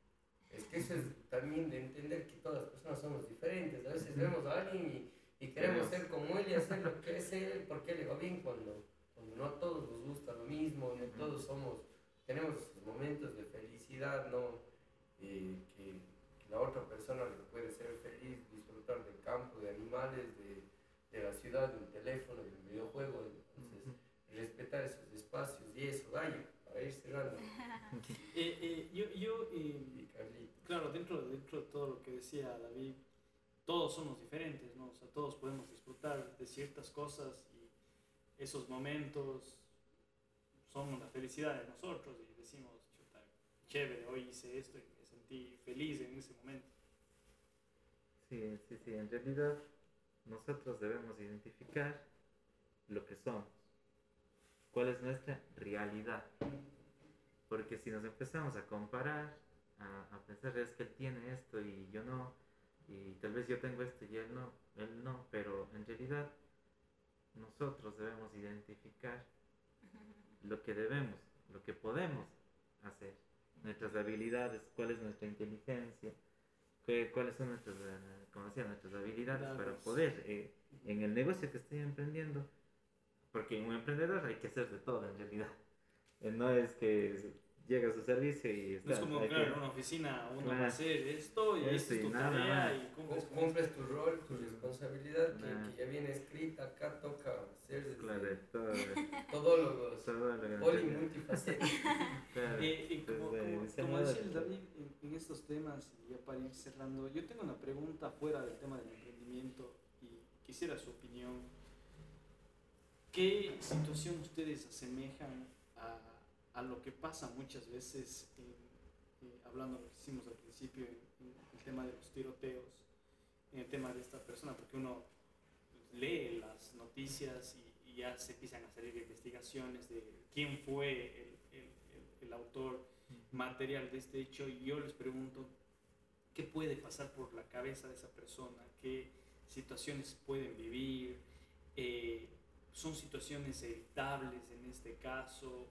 Es que eso es también de entender que todas las personas somos diferentes. A veces vemos a alguien y y queremos ser como él y hacer lo que es él porque le va bien cuando, cuando no a todos nos gusta lo mismo, no todos somos, tenemos momentos de felicidad, ¿no? Eh, que, la otra persona le puede ser feliz, disfrutar del campo, de animales, de, de la ciudad, del teléfono, del videojuego, entonces respetar esos espacios y eso, vaya, para ir cerrando. eh, eh, yo, yo claro, dentro, dentro de todo lo que decía David, todos somos diferentes, ¿no? O sea, todos podemos disfrutar de ciertas cosas y esos momentos son la felicidad de nosotros y decimos, chuta, chévere, hoy hice esto y me sentí feliz en ese momento. Sí, sí, sí, en realidad nosotros debemos identificar lo que somos, cuál es nuestra realidad. Porque si nos empezamos a comparar, a, a pensar es que él tiene esto y yo no, y tal vez yo tengo esto y él no, él no, pero en realidad nosotros debemos identificar lo que debemos lo que podemos hacer, nuestras habilidades, cuál es nuestra inteligencia, qué, cuáles son nuestras, eh, como decía, nuestras habilidades para poder eh, en el negocio que estoy emprendiendo, porque un emprendedor hay que hacer de todo en realidad. Eh, no es que llega a su servicio y está. No es como, claro, en una oficina uno va a hacer esto y esto es tu tarea y cumples, cumples tu rol, tu responsabilidad que, que, ya viene escrita, acá toca hacer desde claro, todo, todólogos, polimultifacéticos. Claro, y, como, como, decía David, en, en, estos temas, y ya para ir cerrando, yo tengo una pregunta fuera del tema del emprendimiento y quisiera su opinión. ¿Qué situación ustedes asemejan a a lo que pasa muchas veces, eh, hablando de lo que hicimos al principio, en, el tema de los tiroteos, en el tema de esta persona, porque uno lee las noticias y, ya se empiezan a salir investigaciones de quién fue el, el, el, autor material de este hecho, y yo les pregunto, ¿qué puede pasar por la cabeza de esa persona? ¿Qué situaciones pueden vivir? Eh, ¿Son situaciones evitables en este caso?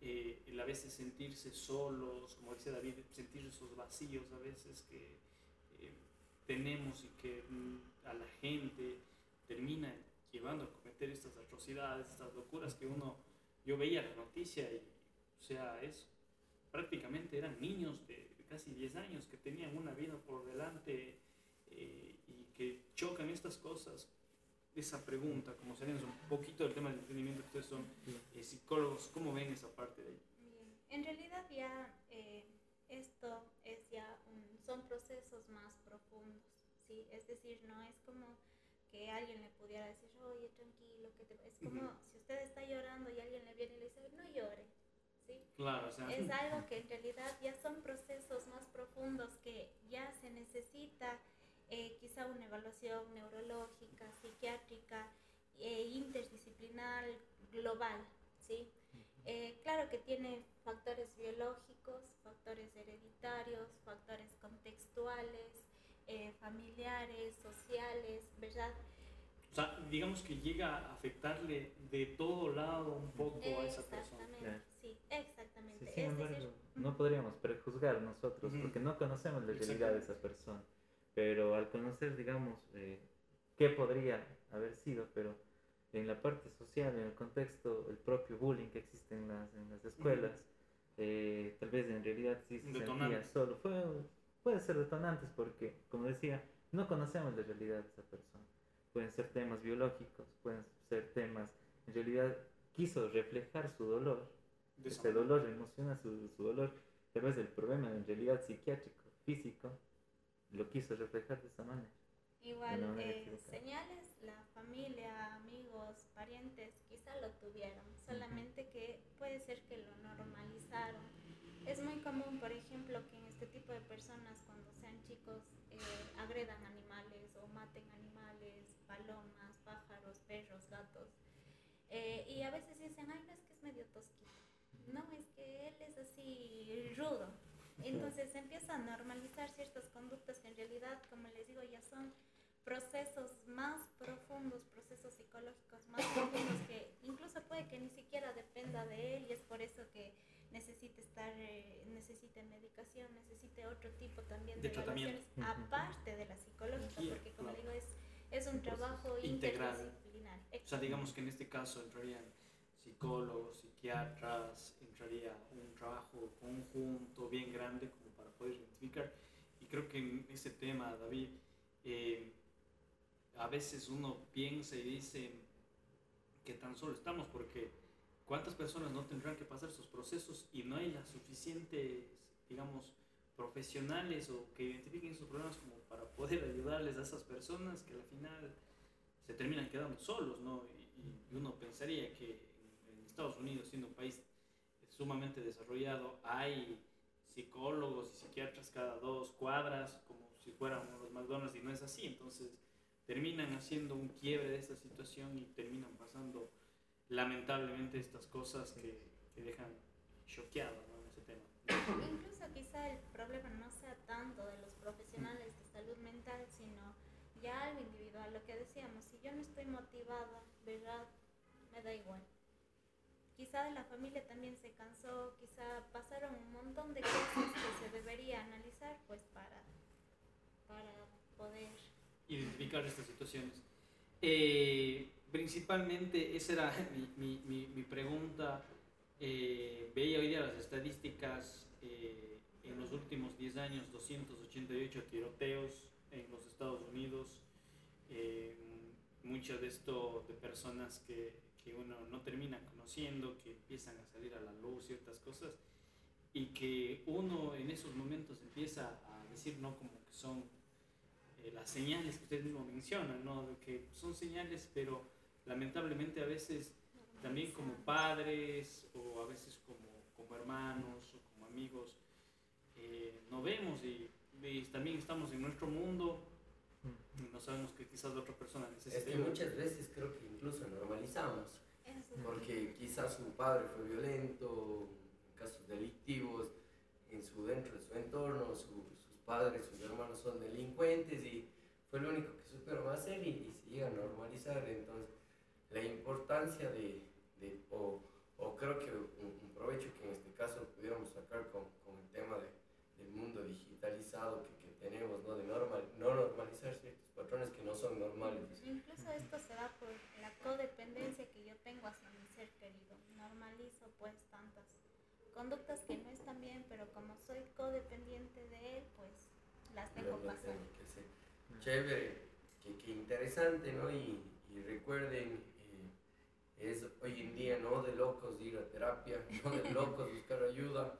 Eh, el a veces sentirse solos, como dice David, sentir esos vacíos a veces que eh, tenemos y que mm, a la gente termina llevando a cometer estas atrocidades, estas locuras que uno, yo veía la noticia y, o sea, es prácticamente eran niños de casi 10 años que tenían una vida por delante eh, y que chocan estas cosas esa pregunta, como salimos un poquito del tema del entendimiento, que ustedes son eh, psicólogos, ¿cómo ven esa parte de ahí? En realidad ya eh, esto es ya son procesos más profundos, ¿sí? Es decir, no es como que alguien le pudiera decir, oye, tranquilo, que te... es como si usted está llorando y alguien le viene y le dice, no llore, ¿sí? Claro, o sea... Es algo que en realidad ya son procesos más profundos que ya se necesita eh, quizá una evaluación neurológica, psiquiátrica e interdisciplinar global, ¿sí? Eh, claro que tiene factores biológicos, factores hereditarios, factores contextuales, familiares, sociales, ¿verdad? O sea, digamos que llega a afectarle de todo lado un poco a esa persona. Exactamente, sí, exactamente. sin embargo, no podríamos prejuzgar nosotros porque no conocemos la realidad de esa persona pero al conocer, digamos, eh, qué podría haber sido, pero en la parte social, en el contexto, el propio bullying que existe en las, en las escuelas, eh, tal vez en realidad sí se sentía solo. Fue, puede ser detonantes porque, como decía, no conocemos la realidad de esa persona. Pueden ser temas biológicos, pueden ser temas, en realidad quiso reflejar su dolor, ese dolor emociona su, su dolor, tal vez el problema en realidad psiquiátrico, físico, lo quiso reflejar de esa manera. Igual, eh, señales, la familia, amigos, parientes, quizá lo tuvieron, solamente que puede ser que lo normalizaron. Es muy común, por ejemplo, que en este tipo de personas, cuando sean chicos, eh, agredan animales o maten animales, palomas, pájaros, perros, gatos. Eh, y a veces dicen, ay, no es que es medio tosquito. No, es que él es así rudo. Entonces se empieza a normalizar ciertas conductas que en realidad, como les digo, ya son procesos más profundos, procesos psicológicos más profundos que incluso puede que ni siquiera dependa de él y es por eso que necesite estar, eh, necesite medicación, necesite otro tipo también de, de relaciones aparte de la psicológica, porque como digo es, es un trabajo integral. interdisciplinar. O sea, digamos que en este caso entrarían psicólogos, psiquiatras, entraría un trabajo conjunto bien grande como para poder identificar. Y creo que en ese tema, David, eh, a veces uno piensa y dice que tan solo estamos porque cuántas personas no tendrán que pasar esos procesos y no hay las suficientes, digamos, profesionales o que identifiquen esos problemas como para poder ayudarles a esas personas que al final se terminan quedando solos, ¿no? y uno pensaría que Estados Unidos, siendo un país sumamente desarrollado, hay psicólogos y psiquiatras cada dos cuadras, como si fuéramos los McDonald's, y no es así. Entonces, terminan haciendo un quiebre de esta situación y terminan pasando lamentablemente estas cosas que, que dejan choqueados en ese tema. Incluso quizá el problema no sea tanto de los profesionales de salud mental, sino ya algo individual, lo que decíamos, si yo no estoy motivada, ¿verdad? Me da igual quizá de la familia también se cansó, quizá pasaron un montón de cosas que se debería analizar pues para, para poder identificar estas situaciones. Eh, principalmente, esa era mi, mi, mi, pregunta. Eh, veía hoy día las estadísticas, eh, en los últimos 10 años 288 tiroteos en los Estados Unidos, mucho de esto de personas que, que uno no termina conociendo, que empiezan a salir a la luz ciertas cosas y que uno en esos momentos empieza a decir, no, como que son eh, las señales que usted mismo menciona, ¿no? que son señales, pero lamentablemente a veces también como padres o a veces como, como hermanos o como amigos, eh, no vemos y, también estamos en nuestro mundo y no sabemos que quizás otra persona necesita. Es que muchas veces creo que incluso normalizamos, porque quizás su padre fue violento, casos delictivos, en su, dentro de su entorno, su, padres, sus hermanos son delincuentes y fue lo único que supieron hacer y, y se llega a normalizar. Entonces, la importancia de, de o, o, creo que un, provecho que en este caso pudiéramos sacar con, con el tema de, del mundo digitalizado que, que tenemos, ¿no? de normal, no normalizar ciertos patrones que no son normales. Incluso esto se da por la codependencia que yo tengo hacia mi ser querido. Normalizo pues tantas conductas que no están bien, pero como soy codependiente de él, pues las tengo pasando. Chévere, qué, interesante, ¿no? Y, y recuerden, eh, es hoy en día no de locos ir a terapia, no de locos buscar ayuda.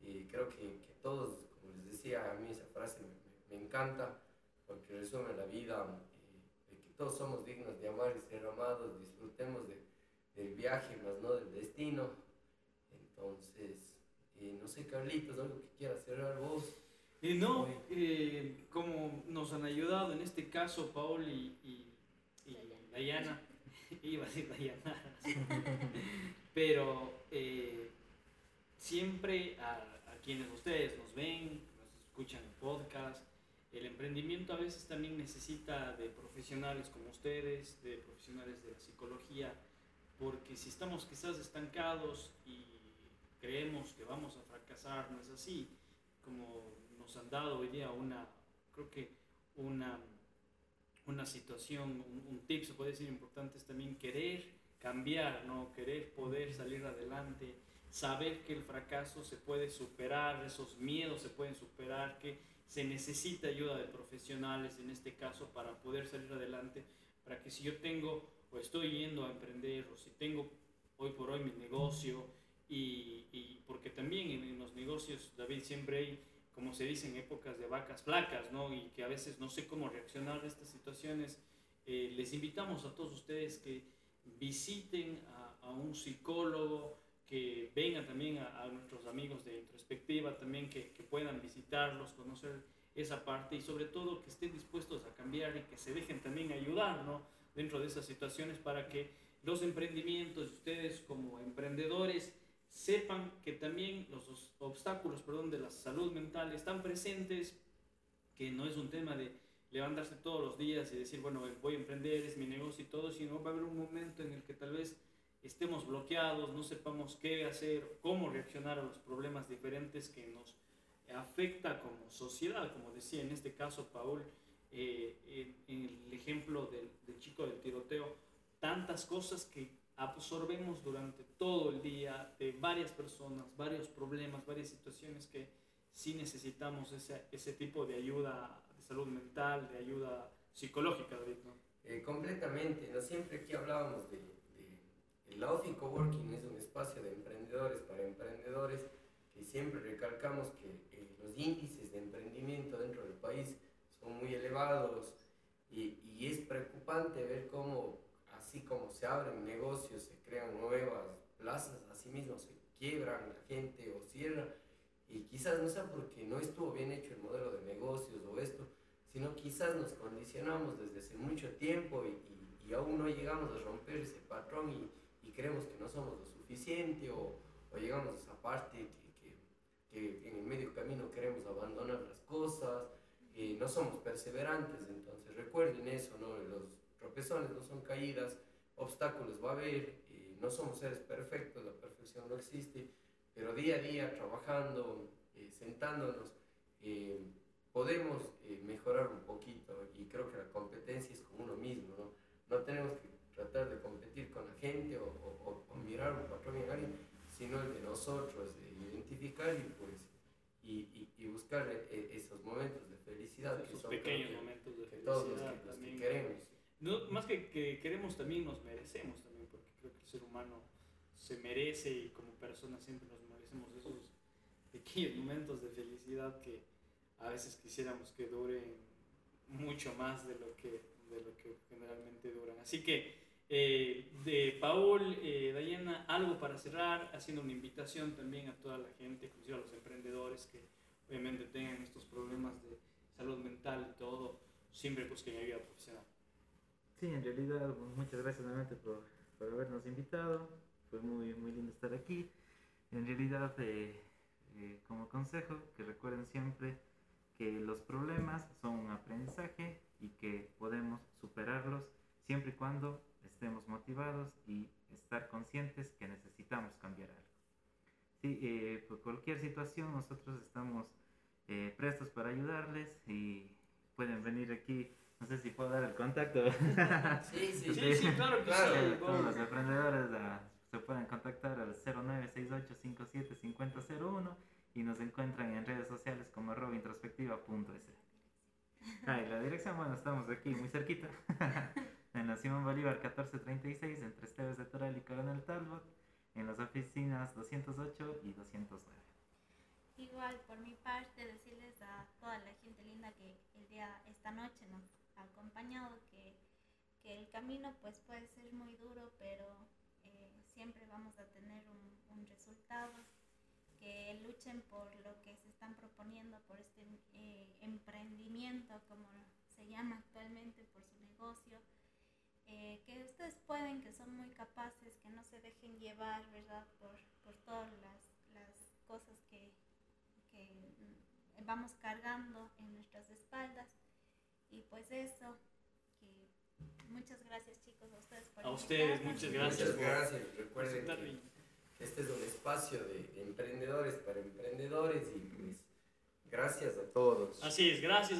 Y creo que, que todos, como les decía, a mí esa frase me, me, encanta porque resume la vida, eh, de que todos somos dignos de amar y ser amados, disfrutemos de, del viaje, más no del destino. Entonces, eh, no sé, Carlitos, algo que quieras cerrar vos. Eh, no, eh, como nos han ayudado en este caso Paul y, y, y Dayana, iba a decir Dayana, pero eh, siempre a, a, quienes ustedes nos ven, nos escuchan en podcast, el emprendimiento a veces también necesita de profesionales como ustedes, de profesionales de la psicología, porque si estamos quizás estancados y creemos que vamos a fracasar, no es así, como nos han dado hoy día una, creo que una, una situación, un, un tip se puede decir importante es también querer cambiar, ¿no? querer poder salir adelante, saber que el fracaso se puede superar, esos miedos se pueden superar, que se necesita ayuda de profesionales en este caso para poder salir adelante, para que si yo tengo o estoy yendo a emprender o si tengo hoy por hoy mi negocio, y, y porque también en, los negocios, David, siempre hay, como se dice, en épocas de vacas flacas, ¿no? Y que a veces no sé cómo reaccionar a estas situaciones. Eh, les invitamos a todos ustedes que visiten a, a un psicólogo, que vengan también a, nuestros amigos de introspectiva, también que, puedan visitarlos, conocer esa parte y sobre todo que estén dispuestos a cambiar y que se dejen también ayudar. Dentro de esas situaciones para que los emprendimientos, ustedes como emprendedores, sepan que también los obstáculos perdón, de la salud mental están presentes, que no es un tema de levantarse todos los días y decir, bueno, voy a emprender, es mi negocio y todo, sino va a haber un momento en el que tal vez estemos bloqueados, no sepamos qué hacer, cómo reaccionar a los problemas diferentes que nos afecta como sociedad, como decía en este caso Paul, eh, en, el ejemplo del, del chico del tiroteo, tantas cosas que absorbemos durante todo el día de varias personas, varios problemas, varias situaciones que sí necesitamos ese, ese tipo de ayuda de salud mental, de ayuda psicológica, David, ¿no? Eh, completamente, ¿no? Siempre aquí hablábamos de, el Outfit Coworking es un espacio de emprendedores para emprendedores que siempre recalcamos que eh, los índices de emprendimiento dentro del país son muy elevados y, y es preocupante ver cómo así como se abren negocios, se crean nuevas plazas, así mismo se quiebran la gente o cierra. Y quizás no sea porque no estuvo bien hecho el modelo de negocios o esto, sino quizás nos condicionamos desde hace mucho tiempo y, y, y aún no llegamos a romper ese patrón y, creemos que no somos lo suficiente o, o llegamos a esa parte que, que, que, en el medio camino queremos abandonar las cosas, y no somos perseverantes, entonces recuerden eso, ¿no? Los, tropezones no son caídas, obstáculos va a haber, eh, no somos seres perfectos, la perfección no existe, pero día a día trabajando, eh, sentándonos, eh, podemos eh, mejorar un poquito y creo que la competencia es con uno mismo, ¿no? No tenemos que tratar de competir con la gente o, o, o mirar un patrón en alguien, sino el de nosotros, de identificar y pues y, y, buscar esos momentos de felicidad esos que son pequeños momentos de felicidad todos los que, los que queremos no, más que, que queremos también nos merecemos también porque creo que el ser humano se merece y como persona siempre nos merecemos esos pequeños momentos de felicidad que a veces quisiéramos que duren mucho más de lo que, de lo que generalmente duran. Así que, eh, de Paul, eh, Dayana, algo para cerrar, haciendo una invitación también a toda la gente, inclusive a los emprendedores que obviamente tengan estos problemas de salud mental y todo, siempre busquen ayuda profesional. Sí, en realidad, muchas gracias nuevamente por, por habernos invitado, fue muy, muy lindo estar aquí. En realidad, eh, eh como consejo, que recuerden siempre que los problemas son un aprendizaje y que podemos superarlos siempre y cuando estemos motivados y estar conscientes que necesitamos cambiar algo. Sí, eh, por cualquier situación nosotros estamos eh, prestos para ayudarles y pueden venir aquí. No sé si puedo dar el contacto. Sí, sí, sí, sí claro que sí. Todos los emprendedores ah, se pueden contactar al 0968575001 y nos encuentran en redes sociales como robintrospectiva.es. Ah, y la dirección, bueno, estamos aquí muy cerquita, en la Simón Bolívar 1436, entre Esteves de Toral y Coronel Talbot, en las oficinas 208 y 209. Igual, por mi parte, decirles a toda la gente linda que el día, esta noche nos ha acompañado, que, que el camino pues puede ser muy duro, pero eh, siempre vamos a tener un, un resultado que luchen por lo que se están proponiendo, por este eh, emprendimiento, como se llama actualmente, por su negocio, eh, que ustedes pueden, que son muy capaces, que no se dejen llevar, ¿verdad?, por, por todas las, las cosas que, que, vamos cargando en nuestras espaldas. Y pues eso, que muchas gracias chicos a ustedes por A ustedes, muchas gracias. Muchas gracias. Recuerden este es un espacio de emprendedores para emprendedores y pues gracias a todos. Así es, gracias.